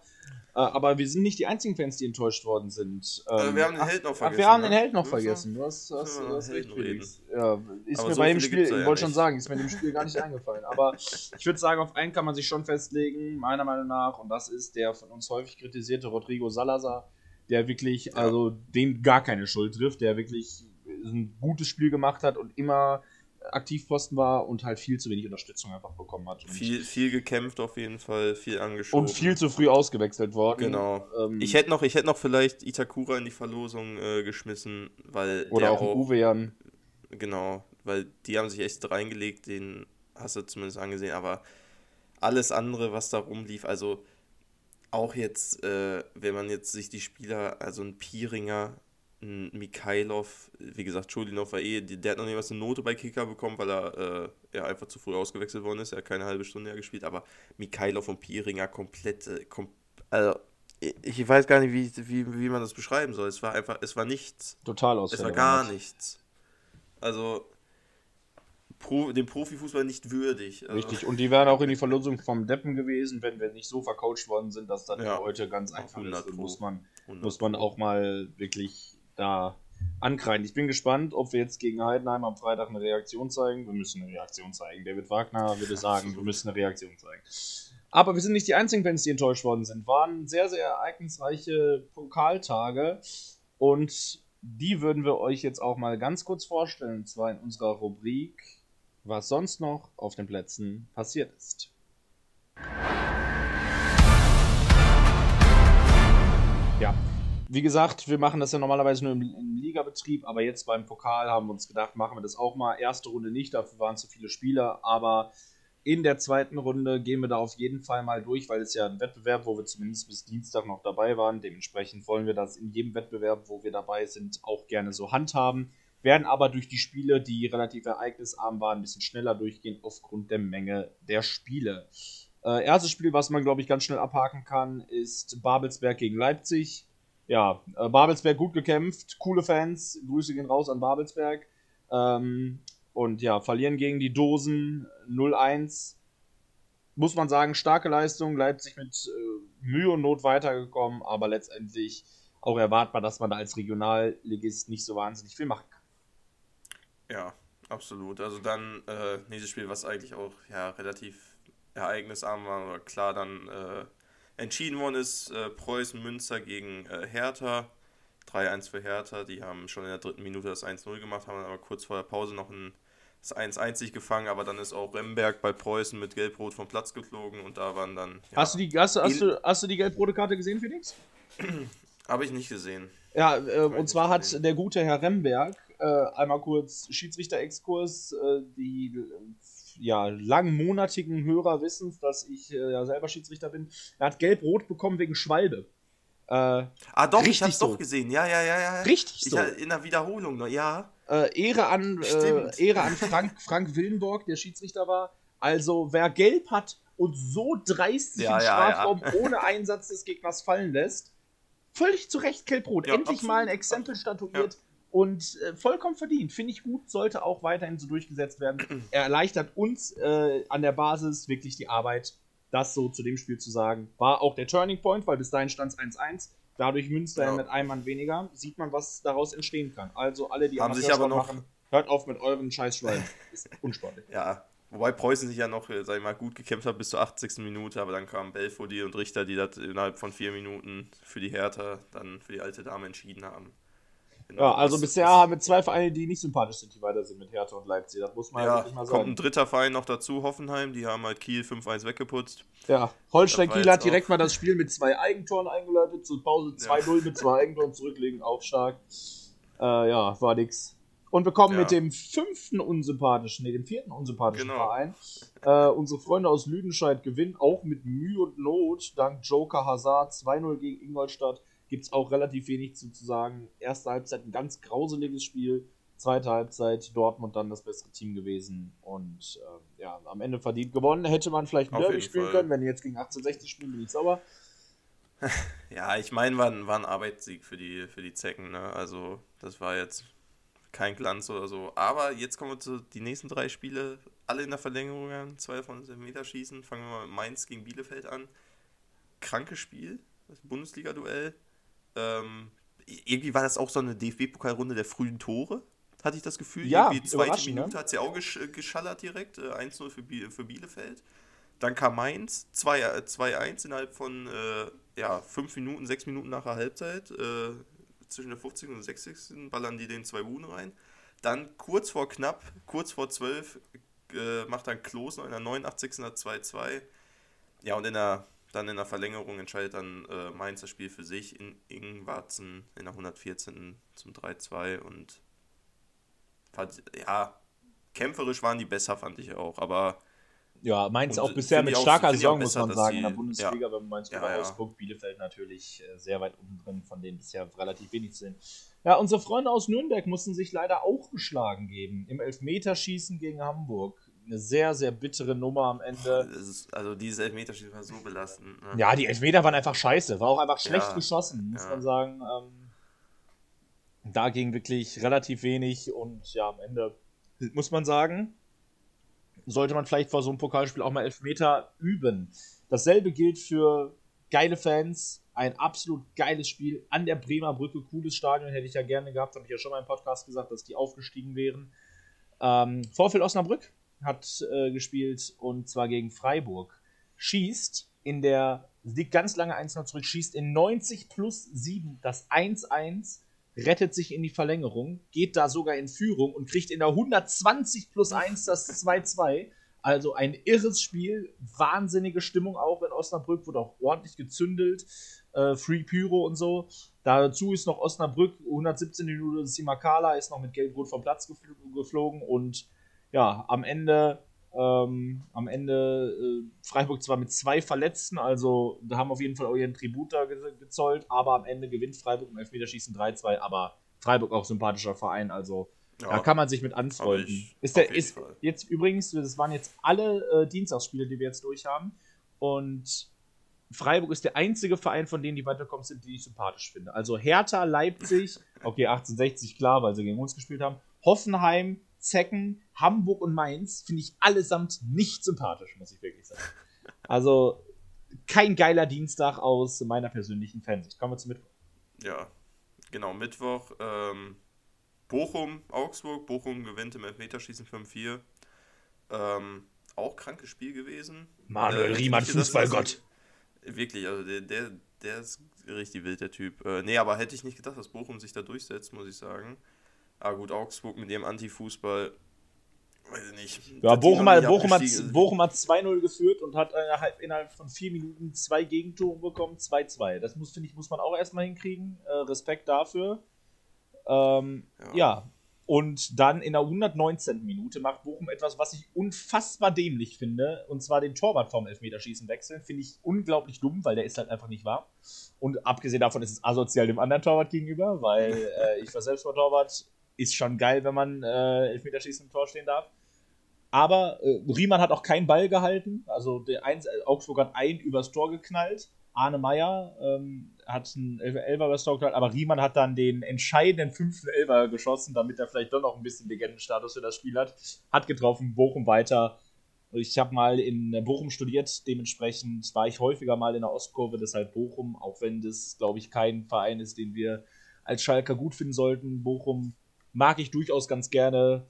Äh, aber wir sind nicht die einzigen Fans, die enttäuscht worden sind. Also Ähm, wir haben den ach, Held noch ach, vergessen. wir haben ne? den Held noch vergessen. Du hast, hast, du hast recht. Felix. Ja, ist Aber mir so bei dem Spiel, ich ja wollte schon sagen, ist mir dem Spiel gar nicht eingefallen. Aber ich würde sagen, auf einen kann man sich schon festlegen, meiner Meinung nach, und das ist der von uns häufig kritisierte Rodrigo Salazar, der wirklich, also den gar keine Schuld trifft, der wirklich ein gutes Spiel gemacht hat und immer Aktivposten war und halt viel zu wenig Unterstützung einfach bekommen hat. Viel, viel gekämpft auf jeden Fall, viel angeschoben. und viel zu früh ausgewechselt worden. Genau. Ähm, Ich hätte noch, ich hätte noch vielleicht Itakura in die Verlosung äh, geschmissen, weil oder der auch, Uwe Jan. genau, weil die haben sich echt reingelegt, den hast du zumindest angesehen, aber alles andere, was da rumlief, also auch jetzt, äh, wenn man jetzt sich die Spieler, also ein Pieringer, ein Mikhailov, wie gesagt, Schulinov war eh, der hat noch nicht was eine Note bei Kicker bekommen, weil er äh, ja, einfach zu früh ausgewechselt worden ist. Er hat keine halbe Stunde mehr gespielt, aber Mikhailov und Pieringer komplett, äh, kom also ich weiß gar nicht, wie, wie, wie man das beschreiben soll. Es war einfach, es war nichts. Total aus. Es war gar nichts. Also Pro, dem Profifußball nicht würdig. Also. Richtig, und die wären auch in die Verlosung vom Deppen gewesen, wenn wir nicht so vercoacht worden sind, dass das ja. heute ganz einfach ist. Muss man, muss man auch mal wirklich da ankreiden. Ich bin gespannt, ob wir jetzt gegen Heidenheim am Freitag eine Reaktion zeigen. Wir müssen eine Reaktion zeigen. David Wagner würde sagen, wir müssen eine Reaktion zeigen. Aber wir sind nicht die einzigen Fans, die enttäuscht worden sind. Waren sehr, sehr ereignisreiche Pokaltage und die würden wir euch jetzt auch mal ganz kurz vorstellen, und zwar in unserer Rubrik, was sonst noch auf den Plätzen passiert ist. Ja, wie gesagt, wir machen das ja normalerweise nur im, im Ligabetrieb, aber jetzt beim Pokal haben wir uns gedacht, machen wir das auch mal. Erste Runde nicht, dafür waren zu viele Spieler, aber in der zweiten Runde gehen wir da auf jeden Fall mal durch, weil es ja ein Wettbewerb, wo wir zumindest bis Dienstag noch dabei waren. Dementsprechend wollen wir das in jedem Wettbewerb, wo wir dabei sind, auch gerne so handhaben. Werden aber durch die Spiele, die relativ ereignisarm waren, ein bisschen schneller durchgehen aufgrund der Menge der Spiele. Äh, erstes Spiel, was man, glaube ich, ganz schnell abhaken kann, ist Babelsberg gegen Leipzig ja, äh, Babelsberg gut gekämpft, coole Fans, Grüße gehen raus an Babelsberg. Ähm, und ja, verlieren gegen die Dosen 0-1. Muss man sagen, starke Leistung, Leipzig mit äh, Mühe und Not weitergekommen, aber letztendlich auch erwartbar, dass man da als Regionalligist nicht so wahnsinnig viel kann. Ja, absolut. Also dann äh, nächstes Spiel, was eigentlich auch ja, relativ ereignisarm war, aber klar dann äh, Entschieden worden ist äh, Preußen Münster gegen äh, Hertha. 3-1 für Hertha. Die haben schon in der dritten Minute das 1-0 gemacht, haben aber kurz vor der Pause noch ein, das 1-1 gefangen. Aber dann ist auch Remberg bei Preußen mit Gelb-Rot vom Platz geflogen und da waren dann. Ja, hast, du die, hast, hast, du, hast du die gelb-rote Karte gesehen, Felix? Habe ich nicht gesehen. Ja, äh, und zwar hat der gute Herr Remberg äh, einmal kurz Schiedsrichter-Exkurs, äh, die ja, langmonatigen Hörer wissen, dass ich äh, ja selber Schiedsrichter bin. Er hat gelb-rot bekommen wegen Schwalbe. Äh, ah, doch, ich hab's so. doch gesehen. Ja, ja, ja, ja. Richtig ich, so. In der Wiederholung noch, ja. Äh, Ehre an, äh, Ehre an Frank, Frank Willenborg, der Schiedsrichter war. Also, wer gelb hat und so dreist sich ja, im ja, Strafraum ja. ohne Einsatz des Gegners fallen lässt, völlig zu Recht gelb-rot. Endlich absolut. mal ein Exempel statuiert und äh, vollkommen verdient. Finde ich gut, sollte auch weiterhin so durchgesetzt werden. er erleichtert uns äh, an der Basis wirklich die Arbeit, das so zu dem Spiel zu sagen. War auch der Turning Point, weil bis dahin stand es 1-1. Dadurch Münster ja. mit einem Mann weniger. Sieht man, was daraus entstehen kann. Also alle, die Haben sich aber noch machen, hört auf mit euren Scheißschweinen. Ist unsportlich. ja, Wobei Preußen sich ja noch, sag ich mal, gut gekämpft hat bis zur 80. Minute, aber dann kamen Belfodil und Richter, die das innerhalb von vier Minuten für die Hertha, dann für die alte Dame entschieden haben. Genau, ja, also bisher haben wir zwei Vereine, die nicht sympathisch sind, die weiter sind mit Hertha und Leipzig. Das muss man ja, wirklich mal sagen. Kommt ein dritter Verein noch dazu, Hoffenheim. Die haben halt Kiel 5-1 weggeputzt. Ja, Holstein Kiel hat direkt mal das Spiel mit zwei Eigentoren eingeleitet. Zur Pause 2-0 ja. mit zwei Eigentoren zurücklegen. Auch stark. Äh, ja, war nix. Und wir kommen ja. mit dem fünften unsympathischen, nee, dem vierten unsympathischen genau. Verein. Äh, unsere Freunde aus Lüdenscheid gewinnen auch mit Mühe und Not dank Joker Hazard 2-0 gegen Ingolstadt gibt es auch relativ wenig zu, zu sagen. Erste Halbzeit ein ganz grauseliges Spiel. Zweite Halbzeit Dortmund dann das bessere Team gewesen und äh, ja, am Ende verdient gewonnen. Hätte man vielleicht ein Derby spielen Fall. können, wenn die jetzt gegen 1860 spielen, bin ich sauer. Ja, ich meine, war, war ein Arbeitssieg für die, für die Zecken. Ne? Also, das war jetzt kein Glanz oder so. Aber jetzt kommen wir zu den nächsten drei Spiele, alle in der Verlängerung an, zwei von den Meterschießen. Fangen wir mal mit Mainz gegen Bielefeld an. Krankes Spiel, das Bundesliga-Duell. Ähm, irgendwie war das auch so eine DFB-Pokalrunde der frühen Tore, hatte ich das Gefühl. Ja, irgendwie zweite Minute ne? hat sie auch gesch geschallert direkt, äh, 1-0 für, Biel für Bielefeld. Dann kam Mainz, 2-1 äh, innerhalb von äh, ja, 5 Minuten, 6 Minuten nach der Halbzeit. Äh, zwischen der 50. und 60. ballern die den zwei Buhnen rein. Dann kurz vor knapp, kurz vor 12, äh, macht dann Klos noch in der 89. 2-2. Ja, und in der dann in der Verlängerung entscheidet dann äh, Mainz das Spiel für sich in Ingwarzen in der 114. zum 3-2 und ja, kämpferisch waren die besser, fand ich auch. Aber ja, Mainz auch bisher mit auch- starker Saison, muss besser, man dass sagen, in sie- der Bundesliga, ja. wenn man Mainz Ja, über ja. Augsburg, Bielefeld natürlich äh, sehr weit unten drin, von denen bisher relativ wenig sind. Ja, unsere Freunde aus Nürnberg mussten sich leider auch geschlagen geben. Im Elfmeterschießen gegen Hamburg. Eine sehr, sehr bittere Nummer am Ende. ist, also dieses Elfmeterschießen war so belastend. Ne? Ja, die Elfmeter waren einfach scheiße. War auch einfach schlecht Ja, geschossen, muss ja. man sagen. Ähm, da ging wirklich relativ wenig und ja, am Ende muss man sagen, sollte man vielleicht vor so einem Pokalspiel auch mal Elfmeter üben. Dasselbe gilt für geile Fans. Ein absolut geiles Spiel an der Bremer Brücke. Cooles Stadion hätte ich ja gerne gehabt. Habe ich ja schon mal im Podcast gesagt, dass die aufgestiegen wären. Ähm, Vorfeld Osnabrück hat äh, gespielt und zwar gegen Freiburg. Schießt in der, liegt ganz lange 1-0 zurück, schießt in 90 plus 7 das 1-1, rettet sich in die Verlängerung, geht da sogar in Führung und kriegt in der 120 plus 1 das 2-2. Also ein irres Spiel, wahnsinnige Stimmung auch in Osnabrück, wurde auch ordentlich gezündelt, äh, Free Pyro und so. Dazu ist noch Osnabrück, 117 Minuten, Simakala ist noch mit Gelb-Rot vom Platz gefl geflogen und ja, am Ende, ähm, am Ende äh, Freiburg zwar mit zwei Verletzten, also da haben auf jeden Fall auch ihren Tribut da ge gezollt, aber am Ende gewinnt Freiburg im Elfmeterschießen 3-2, aber Freiburg auch sympathischer Verein, also Ja. da kann man sich mit anfreunden. Ist der, ist Fall. jetzt übrigens, das waren jetzt alle äh, Dienstagsspiele, die wir jetzt durch haben. Und Freiburg ist der einzige Verein, von denen die weiterkommen sind, die ich sympathisch finde. Also Hertha, Leipzig, okay, 1860, klar, weil sie gegen uns gespielt haben. Hoffenheim, Zecken, Hamburg und Mainz finde ich allesamt nicht sympathisch, muss ich wirklich sagen. Also kein geiler Dienstag aus meiner persönlichen Fansicht. Kommen wir zum Mittwoch. Ja, genau, Mittwoch. Ähm, Bochum, Augsburg. Bochum gewinnt im Elfmeterschießen 5-4. Ähm, auch krankes Spiel gewesen. Manuel Äh, Riemann, Fußballgott. Wirklich, also der, der, der ist richtig wild, der Typ. Äh, nee, aber hätte ich nicht gedacht, dass Bochum sich da durchsetzt, muss ich sagen. Aber gut, Augsburg mit ihrem Anti-Fußball, weiß ich nicht. Ja, Bochum, hat, Bochum, hat. Bochum hat 2-0 geführt und hat innerhalb, innerhalb von vier Minuten zwei Gegentore bekommen, 2-2. Das muss, finde ich, muss man auch erstmal hinkriegen. Äh, Respekt dafür. Ähm, ja. Ja. Und dann in der 119. Minute macht Bochum etwas, was ich unfassbar dämlich finde. Und zwar den Torwart vom Elfmeterschießen wechseln. Finde ich unglaublich dumm, weil der ist halt einfach nicht wahr. Und abgesehen davon ist es asozial dem anderen Torwart gegenüber, weil äh, ich war selbst mal Torwart. Ist schon geil, wenn man äh, Elfmeterschießen im Tor stehen darf. Aber äh, Riemann hat auch keinen Ball gehalten. Also der eins, äh, Augsburg hat einen übers Tor geknallt. Arne Meyer ähm, hat einen Elfer übers Tor geknallt, aber Riemann hat dann den entscheidenden fünften Elfer geschossen, damit er vielleicht doch noch ein bisschen Legendenstatus für das Spiel hat. Hat getroffen, Bochum weiter. Ich habe mal in Bochum studiert, dementsprechend war ich häufiger mal in der Ostkurve, deshalb Bochum, auch wenn das, glaube ich, kein Verein ist, den wir als Schalker gut finden sollten. Bochum mag ich durchaus ganz gerne.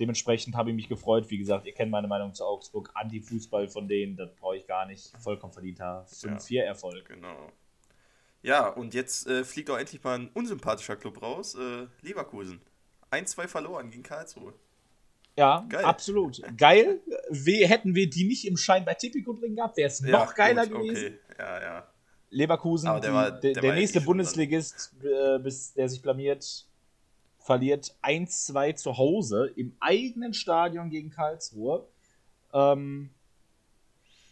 Dementsprechend habe ich mich gefreut. Wie gesagt, ihr kennt meine Meinung zu Augsburg. Anti-Fußball von denen, das brauche ich gar nicht. Vollkommen verdienter 5-4-Erfolg. Genau. Ja, und jetzt äh, fliegt auch endlich mal ein unsympathischer Club raus. Äh, Leverkusen. 1-2 verloren gegen Karlsruhe. Ja, Geil. absolut. Geil. We hätten wir die nicht im Schein bei Tipico drin gehabt, wäre es noch geiler gut, gewesen. Okay, ja, ja. Leverkusen, der war- der, der der nächste schon Bundesligist, äh, bis der sich blamiert, verliert 1-2 zu Hause im eigenen Stadion gegen Karlsruhe. Ähm,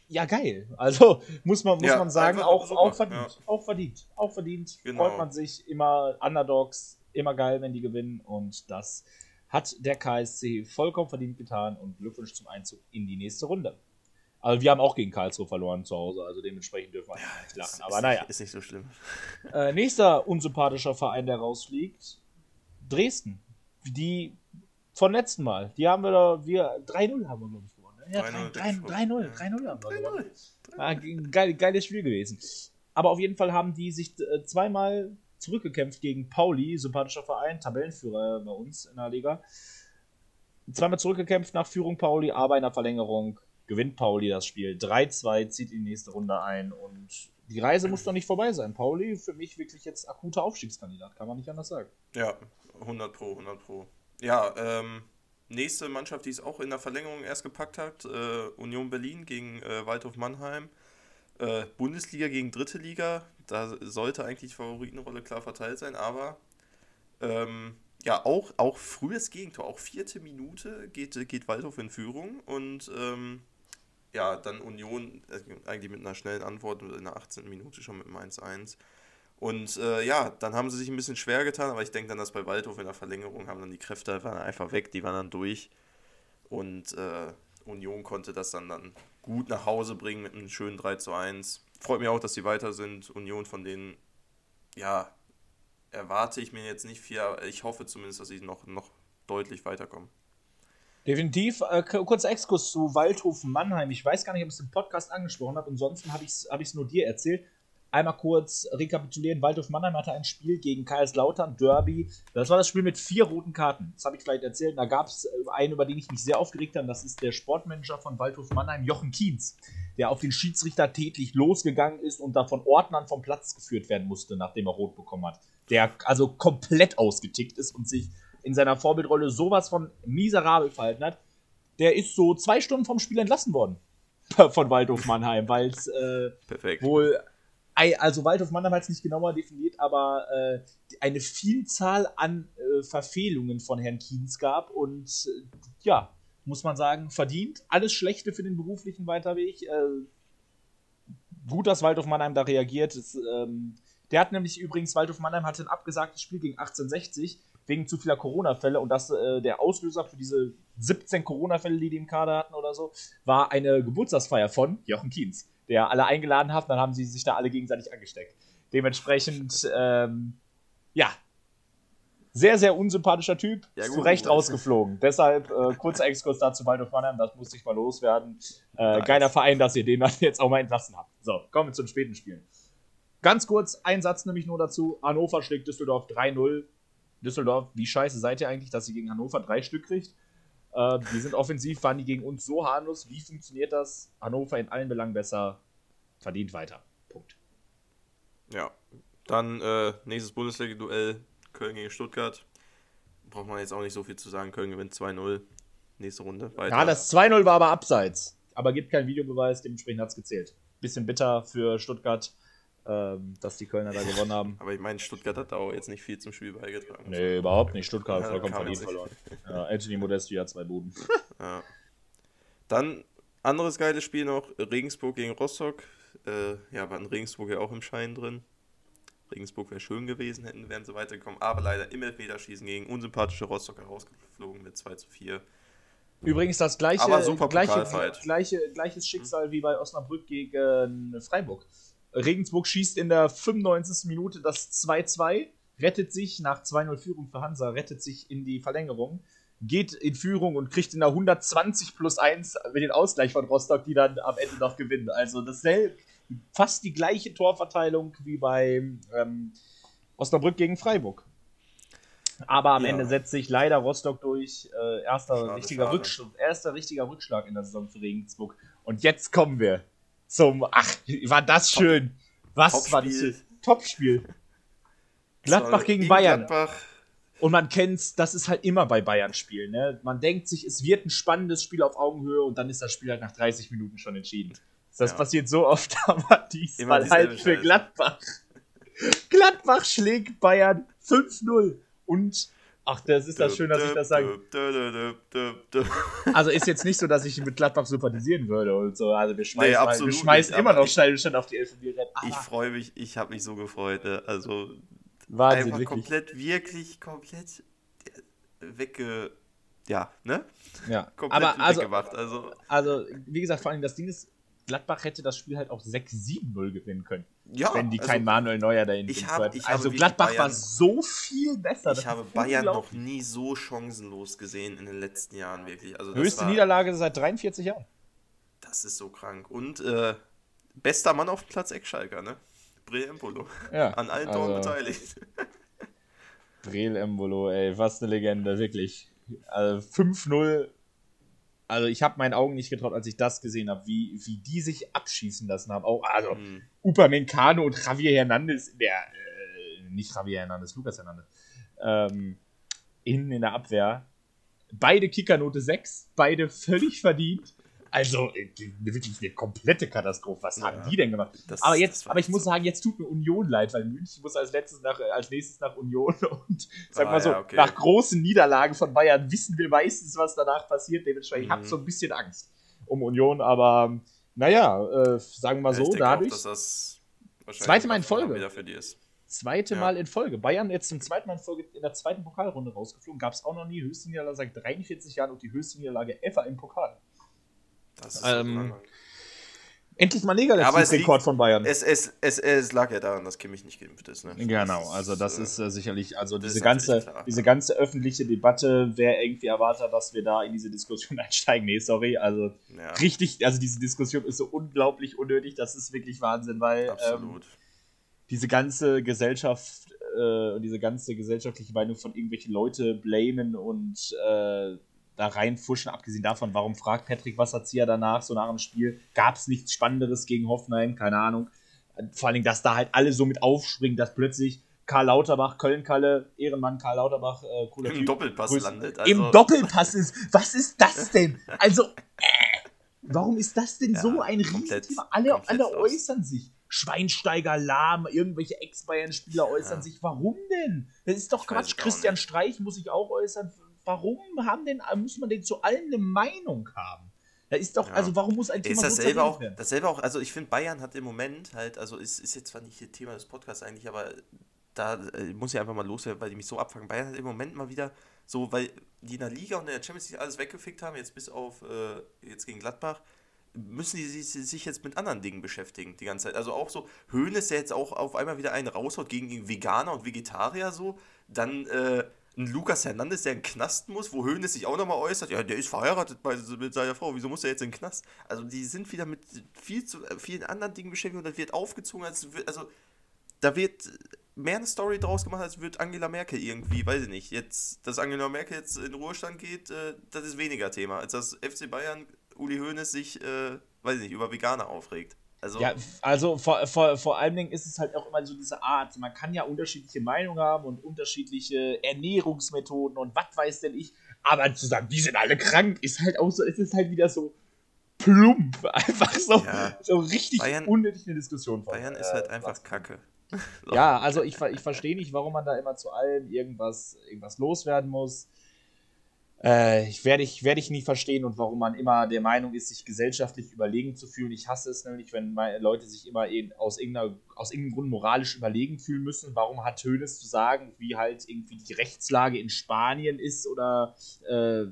ja, geil. Also muss man, muss Ja, man sagen, auch, super, auch verdient. ja. Auch verdient. Auch verdient. Genau. Freut man sich immer. Underdogs, immer geil, wenn die gewinnen. Und das hat der KSC vollkommen verdient getan. Und Glückwunsch zum Einzug in die nächste Runde. Also wir haben auch gegen Karlsruhe verloren zu Hause, also dementsprechend dürfen wir eigentlich nicht lachen. Ist- Aber ist naja. Nicht, ist nicht so schlimm. Äh, nächster unsympathischer Verein, der rausfliegt, Dresden. Die von letzten Mal. Die haben wir da, wir 3-0 haben wir, glaube ich, gewonnen. ne? Ja, 3-0 3-0 3-0 Ja. 3-0 haben wir gewonnen. Ah, ge- geil, geiles Spiel gewesen. Aber auf jeden Fall haben die sich äh, zweimal zurückgekämpft gegen Pauli, sympathischer Verein, Tabellenführer bei uns in der Liga. Zweimal zurückgekämpft nach Führung Pauli, aber in der Verlängerung gewinnt Pauli das Spiel 3-2, zieht in die nächste Runde ein und die Reise muss doch nicht vorbei sein. Pauli für mich wirklich jetzt akuter Aufstiegskandidat, kann man nicht anders sagen. Ja, 100 Pro, 100 Pro. Ja, ähm, nächste Mannschaft, die es auch in der Verlängerung erst gepackt hat, äh, Union Berlin gegen äh, Waldhof Mannheim. Äh, Bundesliga gegen dritte Liga, da sollte eigentlich die Favoritenrolle klar verteilt sein, aber ähm, ja, auch, auch frühes Gegentor, auch vierte Minute geht, geht Waldhof in Führung und ähm, ja, dann Union äh, eigentlich mit einer schnellen Antwort in der 18. Minute schon mit dem 1-1. Und äh, ja, dann haben sie sich ein bisschen schwer getan, aber ich denke dann, dass bei Waldhof in der Verlängerung haben dann die Kräfte waren einfach weg, die waren dann durch. Und äh, Union konnte das dann, dann gut nach Hause bringen mit einem schönen 3 zu 1. Freut mich auch, dass sie weiter sind. Union von denen, ja, erwarte ich mir jetzt nicht viel, aber ich hoffe zumindest, dass sie noch, noch deutlich weiterkommen. Definitiv. Äh, kurzer Exkurs zu Waldhof Mannheim. Ich weiß gar nicht, ob ich es im Podcast angesprochen habe. Ansonsten habe ich es hab nur dir erzählt. Einmal kurz rekapitulieren. Waldhof Mannheim hatte ein Spiel gegen Kaiserslautern, Derby. Das war das Spiel mit vier roten Karten. Das habe ich vielleicht erzählt. Da gab es einen, über den ich mich sehr aufgeregt habe. Das ist der Sportmanager von Waldhof Mannheim, Jochen Kienz, der auf den Schiedsrichter tätlich losgegangen ist und da von Ordnern vom Platz geführt werden musste, nachdem er rot bekommen hat. Der also komplett ausgetickt ist und sich in seiner Vorbildrolle sowas von miserabel verhalten hat. Der ist so zwei Stunden vom Spiel entlassen worden von Waldhof Mannheim, weil es äh, wohl also Waldhof Mannheim hat es nicht genauer definiert, aber äh, eine Vielzahl an äh, Verfehlungen von Herrn Kienz gab und äh, ja, muss man sagen, verdient. Alles Schlechte für den beruflichen Weiterweg. Äh, gut, dass Waldhof Mannheim da reagiert. Es, ähm, der hat nämlich übrigens, Waldhof Mannheim hatte ein abgesagtes Spiel gegen 1860 wegen zu vieler Corona-Fälle und das äh, der Auslöser für diese 17 Corona-Fälle, die die im Kader hatten oder so, war eine Geburtstagsfeier von Jochen Kienz der alle eingeladen hat. Dann haben sie sich da alle gegenseitig angesteckt. Dementsprechend, ähm, ja, sehr, sehr unsympathischer Typ, ja, zu Recht rausgeflogen. Deshalb äh, kurzer Exkurs dazu Waldorf Mannheim, das musste ich mal loswerden. Äh, geiler Verein, dass ihr den jetzt auch mal entlassen habt. So, kommen wir zu den späten Spielen. Ganz kurz, ein Satz nämlich nur dazu. Hannover schlägt Düsseldorf 3-0. Düsseldorf, wie scheiße seid ihr eigentlich, dass ihr gegen Hannover drei Stück kriegt? Äh, die sind offensiv, waren die gegen uns so harmlos. Wie funktioniert das? Hannover in allen Belangen besser, verdient weiter. Punkt. Ja, dann äh, nächstes Bundesliga-Duell Köln gegen Stuttgart. Braucht man jetzt auch nicht so viel zu sagen. Köln gewinnt 2-0. Nächste Runde. Weiter. Ja, das 2-0 war aber abseits. Aber gibt keinen Videobeweis, dementsprechend hat es gezählt. Bisschen bitter für Stuttgart dass die Kölner da gewonnen haben. Aber ich meine, Stuttgart hat auch jetzt nicht viel zum Spiel beigetragen. Nee, überhaupt nicht. Stuttgart hat vollkommen verdient verloren. Ja, Anthony Modesti hat zwei Buden. Ja. Dann anderes geiles Spiel noch: Regensburg gegen Rostock. Äh, ja, war in Regensburg ja auch im Schein drin. Regensburg wäre schön gewesen, hätten, wären sie weitergekommen. Aber leider im Elfmeterschießen gegen unsympathische Rostocker rausgeflogen mit 2 zu 4. Übrigens das gleiche, gleiche, gleiche, gleiches Schicksal wie bei Osnabrück gegen Freiburg. Regensburg schießt in der 95. Minute das 2-2, rettet sich nach 2-0 Führung für Hansa, rettet sich in die Verlängerung, geht in Führung und kriegt in der 120 plus 1 mit den Ausgleich von Rostock, die dann am Ende noch gewinnen. Also dasselbe, fast die gleiche Torverteilung wie bei ähm, Osnabrück gegen Freiburg. Aber am ja. Ende setzt sich leider Rostock durch. Äh, erster, schade, richtiger schade. erster richtiger Rückschlag in der Saison für Regensburg. Und jetzt kommen wir zum. Ach, war das schön. Was Top war das? Topspiel. Gladbach gegen Bayern. Gladbach. Und man kennt's, das ist halt immer bei Bayern-Spielen. Ne? Man denkt sich, es wird ein spannendes Spiel auf Augenhöhe und dann ist das Spiel halt nach 30 Minuten schon entschieden. Das ja. passiert so oft, aber diesmal halt für Gladbach. Gladbach schlägt Bayern 5-0 und Ach, das ist das schön, dass ich das sage. Also ist jetzt nicht so, dass ich mit Gladbach sympathisieren würde und so. Also wir schmeißen, nee, wir schmeißen immer noch Steine auf die Elfenbierrennen. Ich freue mich, ich habe mich so gefreut. Ne? Also Wahnsinn, einfach wirklich. komplett, wirklich komplett wegge... Ja, ne? Ja, komplett aber also, weggemacht. Also, also, wie gesagt, vor allem das Ding ist, Gladbach hätte das Spiel halt auch 6-7-0 gewinnen können. Ja, wenn die also, kein Manuel Neuer dahin ich hab, ich Also Gladbach Bayern, war so viel besser. Ich habe Bayern noch nie so chancenlos gesehen in den letzten Jahren, wirklich. Also Höchste war, Niederlage seit 43 Jahren. Das ist so krank. Und äh, bester Mann auf Platz Eckschalker, ne? Breel Embolo. Ja, An allen Toren also, beteiligt. Breel Embolo, ey, was eine Legende, wirklich. Also 5-0 also ich habe meinen Augen nicht getraut, als ich das gesehen habe, wie, wie die sich abschießen lassen haben. Auch, also mhm. Upamecano und Javier Hernandez, der, äh, nicht Javier Hernandez, Lukas Hernandez, ähm, innen in der Abwehr. Beide Kickernote 6, beide völlig verdient. Also, äh, wirklich eine komplette Katastrophe. Was Ja. haben die denn gemacht? Das- aber jetzt, aber ich muss sagen, jetzt tut mir Union leid, weil München muss als letztes nach, äh, als nächstes nach Union und sag Ah, mal so, ja, okay. nach großen Niederlagen von Bayern wissen wir meistens, was danach passiert. Dementsprechend, ich habe Mhm. so ein bisschen Angst um Union, aber naja, äh, sagen wir mal Ja, so, dadurch. Auch, dass das Zweite Mal in Folge. für die ist. Zweite Ja. Mal in Folge. Bayern jetzt zum zweiten Mal in Folge in der zweiten Pokalrunde rausgeflogen. Gab es auch noch nie. Höchste Niederlage seit 43 Jahren und die höchste Niederlage ever im Pokal. Das ist Ähm. Endlich mal Negativrekord liegt- von Bayern. es, es, es, es lag ja daran, dass Kimmich nicht geimpft ist. Ne? Genau, also das äh, ist äh, sicherlich, also diese ganze, klar, diese ja. ganze öffentliche Debatte, wer irgendwie erwartet, dass wir da in diese Diskussion einsteigen. Nee, sorry, also ja, richtig, also diese Diskussion ist so unglaublich unnötig, das ist wirklich Wahnsinn, weil ähm, diese ganze Gesellschaft äh, und diese ganze gesellschaftliche Meinung von irgendwelche Leute blamen und äh, da reinfuschen, abgesehen davon, warum fragt Patrick Wasserzieher danach, so nach dem Spiel, gab es nichts Spannenderes gegen Hoffenheim, keine Ahnung. Vor allen Dingen, dass da halt alle so mit aufspringen, dass plötzlich Karl Lauterbach, Köln-Kalle, Ehrenmann Karl Lauterbach, äh, cooler Im Typ, Doppelpass Grüß- landet. Im Also, Doppelpass ist. Was ist das denn? Also, äh, warum ist das denn Ja, so ein Riesenthema? Alle, alle äußern sich. Schweinsteiger, Lahm, irgendwelche Ex-Bayern-Spieler äußern Ja. sich. Warum denn? Das ist doch Ich Quatsch. Christian. Streich muss sich auch äußern. Warum haben denn, muss man denn zu allem eine Meinung haben? Da ist doch, Ja. also warum muss ein ist Thema so dasselbe auch, werden? dasselbe auch, also ich finde Bayern hat im Moment halt, also es ist jetzt zwar nicht das Thema des Podcasts eigentlich, aber da äh, muss ich einfach mal loswerden, weil die mich so abfangen. Bayern hat im Moment mal wieder so, weil die in der Liga und in der Champions League alles weggefickt haben, jetzt bis auf äh, jetzt gegen Gladbach, müssen die sich, jetzt mit anderen Dingen beschäftigen die ganze Zeit. Also auch so, Höhnes, der jetzt auch auf einmal wieder einen raushaut gegen Veganer und Vegetarier so, dann äh, ein Lukas Hernandez, der in den Knast muss, wo Höhnes sich auch nochmal äußert, ja, der ist verheiratet mit seiner Frau, wieso muss er jetzt in den Knast? Also die sind wieder mit viel zu äh, vielen anderen Dingen beschäftigt und das wird aufgezogen, als wird, also da wird mehr eine Story draus gemacht, als wird Angela Merkel irgendwie, weiß ich nicht. Jetzt, dass Angela Merkel jetzt in Ruhestand geht, äh, das ist weniger Thema, als dass FC Bayern, Uli Hoeneß sich, äh, weiß ich nicht, über Veganer aufregt. Also, Ja, also vor, vor, vor allen Dingen ist es halt auch immer so diese Art, man kann ja unterschiedliche Meinungen haben und unterschiedliche Ernährungsmethoden und was weiß denn ich, aber zu sagen, die sind alle krank, ist halt auch so, es ist halt wieder so plump, einfach so, Ja. so richtig Bayern- unnötig eine Diskussion. von, Bayern äh, ist halt einfach was- Kacke. So. Ja, also ich, ich verstehe nicht, warum man da immer zu allem irgendwas, irgendwas loswerden muss. Äh, ich werde ich, werde ich nie verstehen und warum man immer der Meinung ist, sich gesellschaftlich überlegen zu fühlen. Ich hasse es nämlich, wenn Leute sich immer aus, aus irgendeinem Grund moralisch überlegen fühlen müssen. Warum hat Hönes zu sagen, wie halt irgendwie die Rechtslage in Spanien ist oder äh,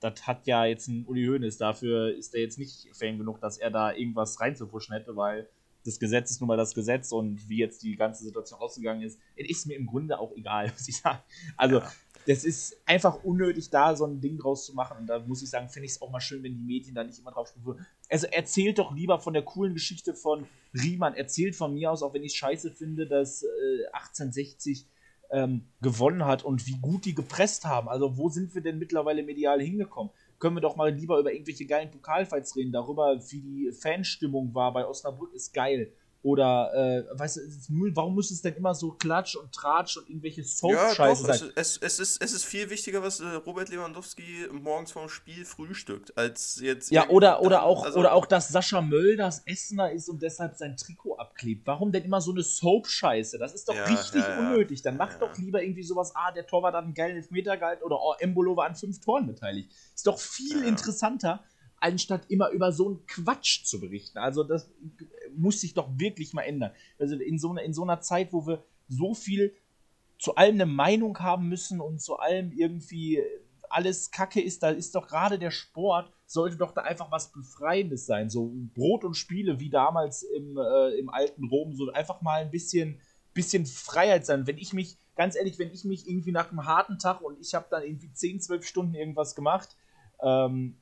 das hat ja jetzt ein Uli Hoeneß. Dafür ist er jetzt nicht Fan genug, dass er da irgendwas reinzufuschen hätte, weil das Gesetz ist nun mal das Gesetz und wie jetzt die ganze Situation ausgegangen ist, ist mir im Grunde auch egal, muss ich sagen. Also, Ja. Das ist einfach unnötig, da so ein Ding draus zu machen. Und da muss ich sagen, finde ich es auch mal schön, wenn die Medien da nicht immer drauf spielen. Also, erzählt doch lieber von der coolen Geschichte von Riemann. Erzählt von mir aus, auch wenn ich scheiße finde, dass äh, 1860 ähm, gewonnen hat und wie gut die gepresst haben. Also, wo sind wir denn mittlerweile medial hingekommen? Können wir doch mal lieber über irgendwelche geilen Pokalfights reden, darüber, wie die Fanstimmung war bei Osnabrück, ist geil. Oder, äh, weißt du, warum muss es denn immer so Klatsch und Tratsch und irgendwelche Ja, Soap-Scheiße doch, sein? es, es, ist, es ist viel wichtiger, was äh, Robert Lewandowski morgens vorm Spiel frühstückt, als jetzt. Ja, oder, oder, auch, also- oder auch, dass Sascha Möll das Essener ist und deshalb sein Trikot abklebt. Warum denn immer so eine Soap-Scheiße? Das ist doch Ja, richtig ja, ja. unnötig. Dann macht Ja. doch lieber irgendwie sowas, ah, der Torwart hat einen geilen Elfmeter gehalten oder oh, Embolo war an fünf Toren beteiligt. Ist doch viel Ja. interessanter, anstatt immer über so einen Quatsch zu berichten. Also das muss sich doch wirklich mal ändern. Also in so, einer- in so einer Zeit, wo wir so viel zu allem eine Meinung haben müssen und zu allem irgendwie alles Kacke ist, da ist doch gerade der Sport, sollte doch da einfach was Befreiendes sein. So Brot und Spiele wie damals im, äh, im alten Rom, so einfach mal ein bisschen, bisschen Freiheit sein. Wenn ich mich, ganz ehrlich, wenn ich mich irgendwie nach einem harten Tag und ich habe dann irgendwie 10, 12 Stunden irgendwas gemacht, ähm,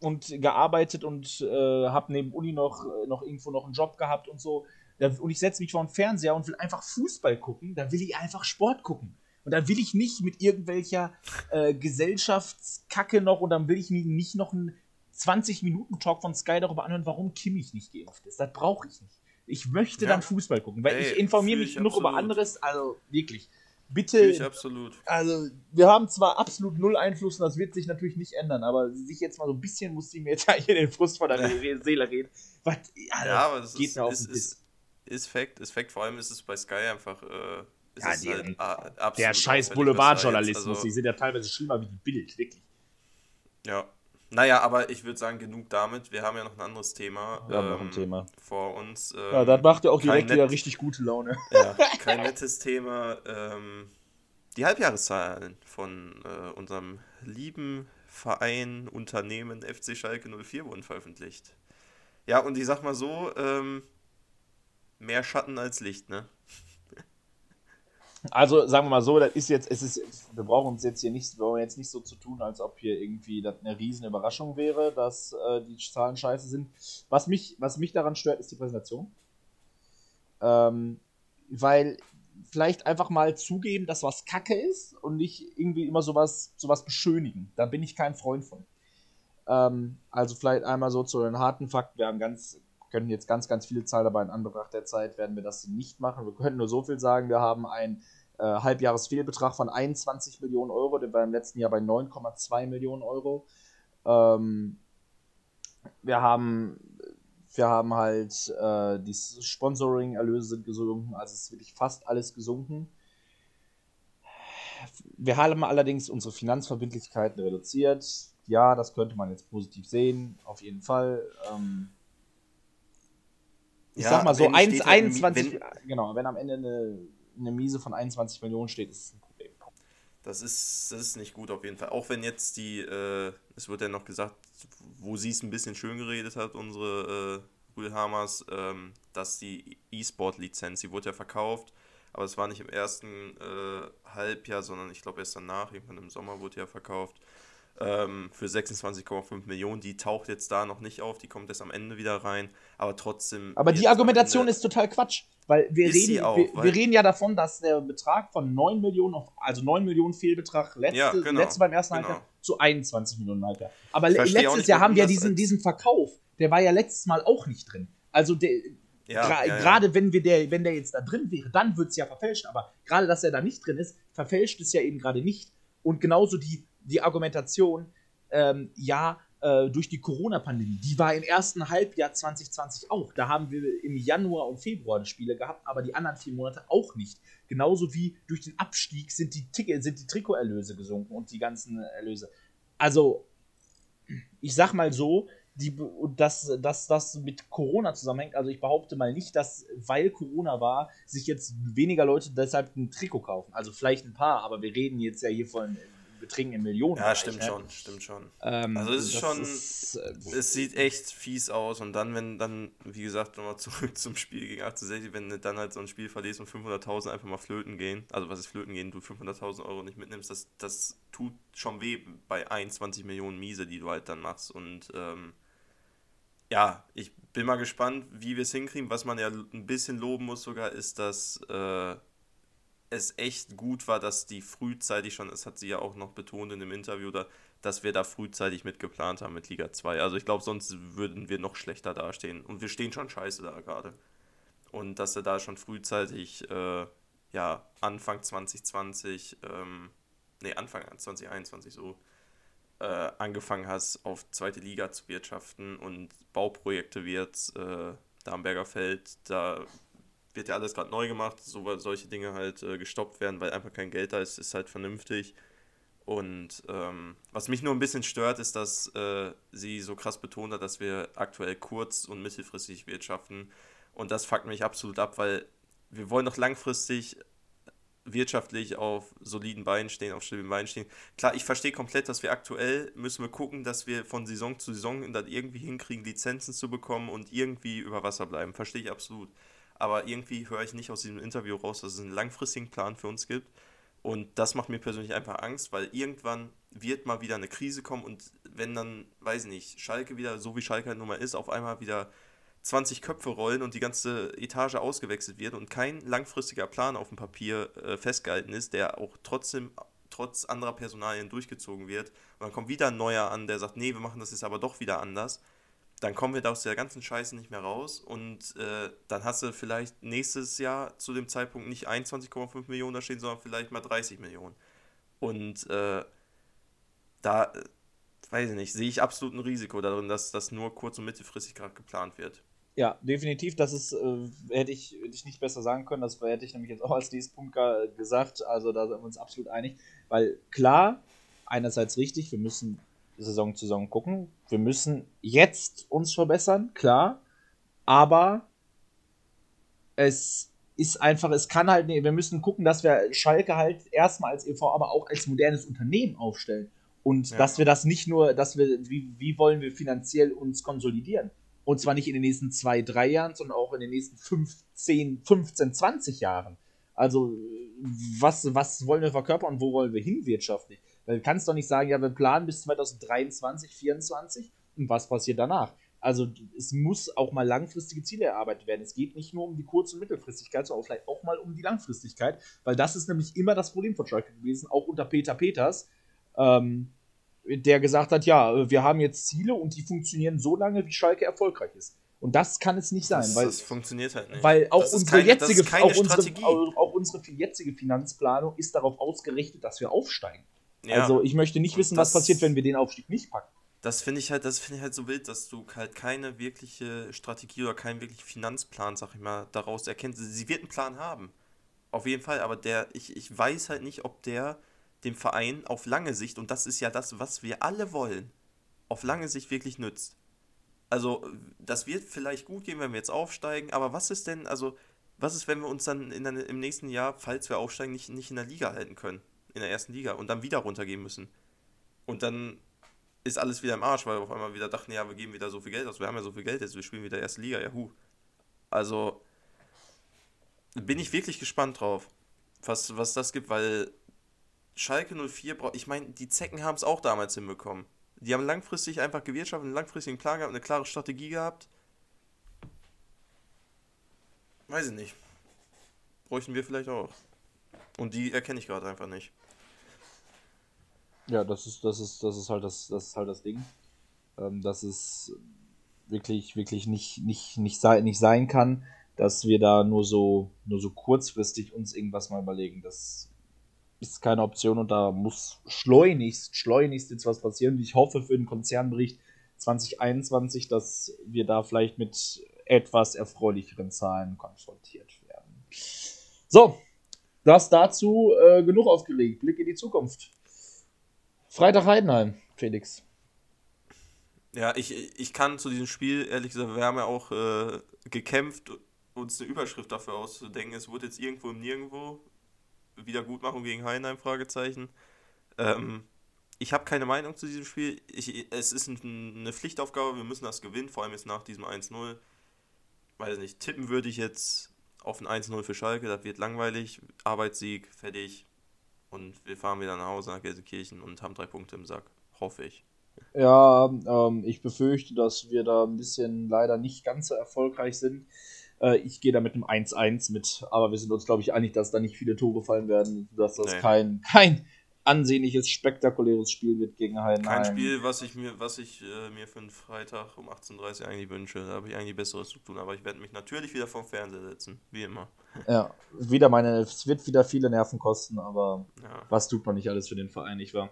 und gearbeitet und äh, habe neben Uni noch, noch irgendwo noch einen Job gehabt und so. Da, und ich setze mich vor den Fernseher und will einfach Fußball gucken, da will ich einfach Sport gucken. Und dann will ich nicht mit irgendwelcher äh, Gesellschaftskacke noch und dann will ich mir nicht noch einen 20-Minuten-Talk von Sky darüber anhören, warum Kimmich nicht geimpft ist. Das brauche ich nicht. Ich möchte Ja. dann Fußball gucken, weil Ey, ich informiere mich ich genug über anderes, also wirklich. Bitte. Ich absolut. Also, wir haben zwar absolut null Einfluss und das wird sich natürlich nicht ändern, aber sich jetzt mal so ein bisschen muss sie mir jetzt hier den Frust von der Seele reden. Was, ja, ja, aber das geht ist, mir auf ist, den Piss. ist, ist Fakt. Ist Fakt. Vor allem ist es bei Sky einfach. Äh, Ja, die- halt, ah, absolut Der scheiß Boulevardjournalismus, da die sind ja teilweise schlimmer wie die Bild, wirklich. Also, ja. Naja, aber ich würde sagen, genug damit. Wir haben ja noch ein anderes Thema. Wir haben noch ein Thema. Vor uns. Ähm, Ja, das macht ja auch direkt wieder richtig gute Laune. Ja, kein nettes Thema. Ähm, die Halbjahreszahlen von äh, unserem lieben Verein, Unternehmen FC Schalke 04 wurden veröffentlicht. Ja, und ich sag mal so, ähm, mehr Schatten als Licht, ne? Also sagen wir mal so, das ist jetzt, es ist, wir brauchen uns jetzt hier nicht, wir brauchen jetzt nicht so zu tun, als ob hier irgendwie das eine riesen Überraschung wäre, dass äh, die Zahlen scheiße sind. Was mich, was mich daran stört, ist die Präsentation. Ähm, weil vielleicht einfach mal zugeben, dass was Kacke ist und nicht irgendwie immer sowas, sowas beschönigen. Da bin ich kein Freund von. Ähm, also vielleicht einmal so zu den harten Fakten. Wir haben ganz, können jetzt ganz, ganz viele Zahlen, aber in Anbetracht der Zeit werden wir das nicht machen. Wir können nur so viel sagen. Wir haben einen äh, Halbjahresfehlbetrag von 21 Millionen Euro. Der war im letzten Jahr bei 9,2 Millionen Euro. Ähm, wir haben wir haben halt äh, die Sponsoring-Erlöse sind gesunken, also es ist wirklich fast alles gesunken. Wir haben allerdings unsere Finanzverbindlichkeiten reduziert. Ja, das könnte man jetzt positiv sehen, auf jeden Fall. Ähm, ich Ja, sag mal so, wenn 1, steht halt, 21, genau, wenn am Ende eine, eine Miese von 21 Millionen steht, ist es ein Problem. Das ist, das ist nicht gut auf jeden Fall. Auch wenn jetzt die, äh, es wird ja noch gesagt, wo sie es ein bisschen schön geredet hat, unsere äh, Rühlhamers, ähm, dass die E-Sport-Lizenz, die wurde ja verkauft, aber es war nicht im ersten äh, Halbjahr, sondern ich glaube erst danach, irgendwann im Sommer wurde ja verkauft, ähm, für 26,5 Millionen. Die taucht jetzt da noch nicht auf, die kommt erst am Ende wieder rein, aber trotzdem. Aber die Argumentation ist total Quatsch. Weil wir, reden, auch, wir, weil- wir reden ja davon, dass der Betrag von 9 Millionen, auf, also 9 Millionen Fehlbetrag letzte, Ja, genau, letzte beim ersten genau. Halbjahr zu 21 Millionen Halbjahr. Aber letztes Jahr haben wir diesen, diesen Verkauf, der war ja letztes Mal auch nicht drin. Also der, Ja, gra- ja, ja. gerade wenn wir der, wenn der jetzt da drin wäre, dann wird es ja verfälscht. Aber gerade, dass er da nicht drin ist, verfälscht es ja eben gerade nicht. Und genauso die, die Argumentation, ähm, ja, äh, durch die Corona-Pandemie, die war im ersten Halbjahr 2020 auch. Da haben wir im Januar und Februar Spiele gehabt, aber die anderen vier Monate auch nicht. Genauso wie durch den Abstieg sind die, Ticket, sind die Trikoterlöse gesunken und die ganzen Erlöse. Also, ich sag mal so, die, dass, dass das mit Corona zusammenhängt. Also ich behaupte mal nicht, dass, weil Corona war, sich jetzt weniger Leute deshalb ein Trikot kaufen. Also vielleicht ein paar, aber wir reden jetzt ja hier von Beträgen in Millionen. Ja, stimmt schon, stimmt schon. Ähm, Also es ist schon- ist, äh, Es sieht echt fies aus und dann, wenn dann, wie gesagt, nochmal zurück zum Spiel gegen 1860, wenn du dann halt so ein Spiel verlierst und 500.000 einfach mal flöten gehen, also was ist flöten gehen, du 500.000 Euro nicht mitnimmst, das, das tut schon weh bei 21 Millionen Miese, die du halt dann machst und ähm, ja, ich bin mal gespannt, wie wir es hinkriegen. Was man ja ein bisschen loben muss sogar, ist, dass äh, es echt gut war, dass die frühzeitig schon, das hat sie ja auch noch betont in dem Interview, da, dass wir da frühzeitig mitgeplant haben mit Liga 2. Also ich glaube, sonst würden wir noch schlechter dastehen. Und wir stehen schon scheiße da gerade. Und dass du da schon frühzeitig, äh, ja, Anfang 2020, ähm, nee, Anfang 2021 so, äh, angefangen hast, auf zweite Liga zu wirtschaften und Bauprojekte wie jetzt äh, Darmberger Feld, da wird ja alles gerade neu gemacht, so solche Dinge halt äh, gestoppt werden, weil einfach kein Geld da ist, ist halt vernünftig. Und ähm, was mich nur ein bisschen stört, ist, dass äh, sie so krass betont hat, dass wir aktuell kurz- und mittelfristig wirtschaften. Und das fuckt mich absolut ab, weil wir wollen doch langfristig wirtschaftlich auf soliden Beinen stehen, auf stabilen Beinen stehen. Klar, ich verstehe komplett, dass wir aktuell müssen wir gucken, dass wir von Saison zu Saison dann irgendwie hinkriegen, Lizenzen zu bekommen und irgendwie über Wasser bleiben. Verstehe ich absolut. Aber irgendwie höre ich nicht aus diesem Interview raus, dass es einen langfristigen Plan für uns gibt. Und das macht mir persönlich einfach Angst, weil irgendwann wird mal wieder eine Krise kommen und wenn dann, weiß ich nicht, Schalke wieder, so wie Schalke halt nun mal ist, auf einmal wieder 20 Köpfe rollen und die ganze Etage ausgewechselt wird und kein langfristiger Plan auf dem Papier äh, festgehalten ist, der auch trotzdem trotz anderer Personalien durchgezogen wird. Und dann kommt wieder ein neuer an, der sagt, nee, wir machen das jetzt aber doch wieder anders. Dann kommen wir da aus der ganzen Scheiße nicht mehr raus und äh, dann hast du vielleicht nächstes Jahr zu dem Zeitpunkt nicht 21,5 Millionen da stehen, sondern vielleicht mal 30 Millionen. Und äh, da, äh, weiß ich nicht, sehe ich absolut ein Risiko darin, dass das nur kurz- und mittelfristig gerade geplant wird. Ja, definitiv. Das ist, äh, hätte, ich, hätte ich nicht besser sagen können. Das hätte ich nämlich jetzt auch als nächsten Punkt gesagt. Also da sind wir uns absolut einig. Weil klar, einerseits richtig, wir müssen Saison zu Saison gucken. Wir müssen jetzt uns verbessern, klar. Aber es ist einfach, es kann halt, nee, wir müssen gucken, dass wir Schalke halt erstmal als EV, aber auch als modernes Unternehmen aufstellen. Und ja. dass wir das nicht nur, dass wir, wie, wie wollen wir finanziell uns konsolidieren? Und zwar nicht in den nächsten zwei, drei Jahren, sondern auch in den nächsten 15, 15, 20 Jahren. Also, was, was wollen wir verkörpern und wo wollen wir hin wirtschaftlich? Weil du kannst doch nicht sagen, ja, wir planen bis 2023, 2024 und was passiert danach? Also es muss auch mal langfristige Ziele erarbeitet werden. Es geht nicht nur um die Kurz- und Mittelfristigkeit, sondern vielleicht auch mal um die Langfristigkeit, weil das ist nämlich immer das Problem von Schalke gewesen, auch unter Peter Peters, ähm, der gesagt hat, ja, wir haben jetzt Ziele und die funktionieren so lange, wie Schalke erfolgreich ist. Und das kann es nicht sein, das, weil das funktioniert halt nicht. Weil auch unsere keine, jetzige auch unsere, auch unsere jetzige Finanzplanung ist darauf ausgerichtet, dass wir aufsteigen. Ja. Also ich möchte nicht wissen, das, was passiert, wenn wir den Aufstieg nicht packen. Das finde ich halt, das finde ich halt so wild, dass du halt keine wirkliche Strategie oder keinen wirklichen Finanzplan, sag ich mal, daraus erkennst. Sie wird einen Plan haben. Auf jeden Fall, aber der, ich, ich weiß halt nicht, ob der dem Verein auf lange Sicht, und das ist ja das, was wir alle wollen, auf lange Sicht wirklich nützt. Also, das wird vielleicht gut gehen, wenn wir jetzt aufsteigen, aber was ist denn, also, was ist, wenn wir uns dann in, im nächsten Jahr, falls wir aufsteigen, nicht, nicht in der Liga halten können? In der ersten Liga und dann wieder runtergehen müssen. Und dann ist alles wieder im Arsch, weil wir auf einmal wieder dachten, ja, wir geben wieder so viel Geld aus, wir haben ja so viel Geld jetzt, wir spielen wieder erste Liga, ja hu. Also bin ich wirklich gespannt drauf, was, was das gibt, weil Schalke 04 braucht, ich meine, die Zecken haben es auch damals hinbekommen. Die haben langfristig einfach gewirtschaftet, einen langfristigen Plan gehabt, eine klare Strategie gehabt. Weiß ich nicht. Bräuchten wir vielleicht auch. Und die erkenne ich gerade einfach nicht. Ja, das ist, das ist, das ist halt das, das ist halt das Ding. Ähm, dass es wirklich, wirklich nicht, nicht, nicht, sei, nicht sein kann, dass wir da nur so, nur so kurzfristig uns irgendwas mal überlegen. Das ist keine Option und da muss schleunigst, schleunigst jetzt was passieren. Ich hoffe für den Konzernbericht 2021, dass wir da vielleicht mit etwas erfreulicheren Zahlen konfrontiert werden. So, das dazu äh, genug aufgelegt. Blick in die Zukunft. Freitag Heidenheim, Felix. Ja, ich, ich kann zu diesem Spiel, ehrlich gesagt, wir haben ja auch äh, gekämpft, uns eine Überschrift dafür auszudenken. Es wurde jetzt irgendwo im Nirgendwo. Wiedergutmachung gegen Heidenheim, Fragezeichen. Ähm, ich habe keine Meinung zu diesem Spiel. Ich, es ist ein, eine Pflichtaufgabe, wir müssen das gewinnen, vor allem jetzt nach diesem 1-0. Weiß nicht, tippen würde ich jetzt auf ein 1-0 für Schalke, das wird langweilig. Arbeitssieg, fertig. Und wir fahren wieder nach Hause nach Gelsenkirchen und haben drei Punkte im Sack. Hoffe ich. Ja, ähm, ich befürchte, dass wir da ein bisschen leider nicht ganz so erfolgreich sind. Äh, ich gehe da mit einem 1-1 mit, aber wir sind uns, glaube ich, einig, dass da nicht viele Tore fallen werden, dass das nee. kein, kein ansehnliches, spektakuläres Spiel wird gegen Heidenheim. Kein Spiel, was ich mir, was ich äh, mir für einen Freitag um 18.30 Uhr eigentlich wünsche. Da habe ich eigentlich Besseres zu tun, aber ich werde mich natürlich wieder vom Fernseher setzen, wie immer. Ja, wieder meine, es wird wieder viele Nerven kosten, aber ja. was tut man nicht alles für den Verein, nicht wahr?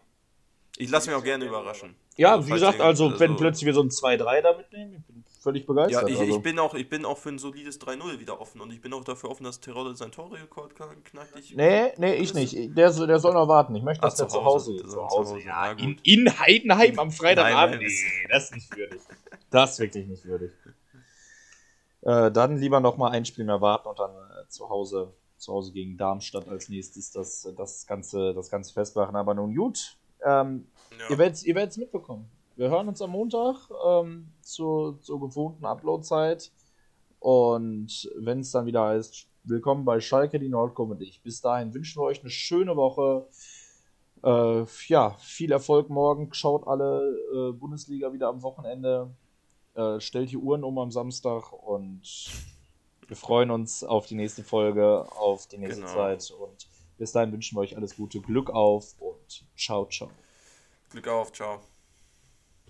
Ich lasse mich auch gerne überraschen. Ja, also, wie gesagt, also, also, wenn plötzlich wir so ein 2-3 da mitnehmen, ich bin völlig begeistert. Ja, ich, also. ich, bin auch, ich bin auch für ein solides 3-0 wieder offen und ich bin auch dafür offen, dass Terodde sein Torrekord knackt. Ich nee, nee, ich nicht. Der, der soll noch warten. Ich möchte, dass Ach, der zu Hause, zu Hause, zu Hause. Ja, in, in, Heidenheim am Freitagabend. Nee, das ist nicht würdig. Das ist wirklich nicht würdig. Äh, dann lieber noch mal ein Spiel mehr warten und dann äh, zu Hause zu Hause gegen Darmstadt als nächstes das, das, ganze, das ganze festmachen. Aber nun gut, ähm, ja. ihr werdet es mitbekommen. Wir hören uns am Montag ähm, zur, zur gewohnten Upload-Zeit. Und wenn es dann wieder heißt, willkommen bei Schalke, die Nordcomedy. Bis dahin wünschen wir euch eine schöne Woche. Äh, ja, viel Erfolg morgen. Schaut alle äh, Bundesliga wieder am Wochenende. Äh, stellt die Uhren um am Samstag und wir freuen uns auf die nächste Folge, auf die nächste genau. Zeit. Und bis dahin wünschen wir euch alles Gute, Glück auf und ciao, ciao. Glück auf, ciao.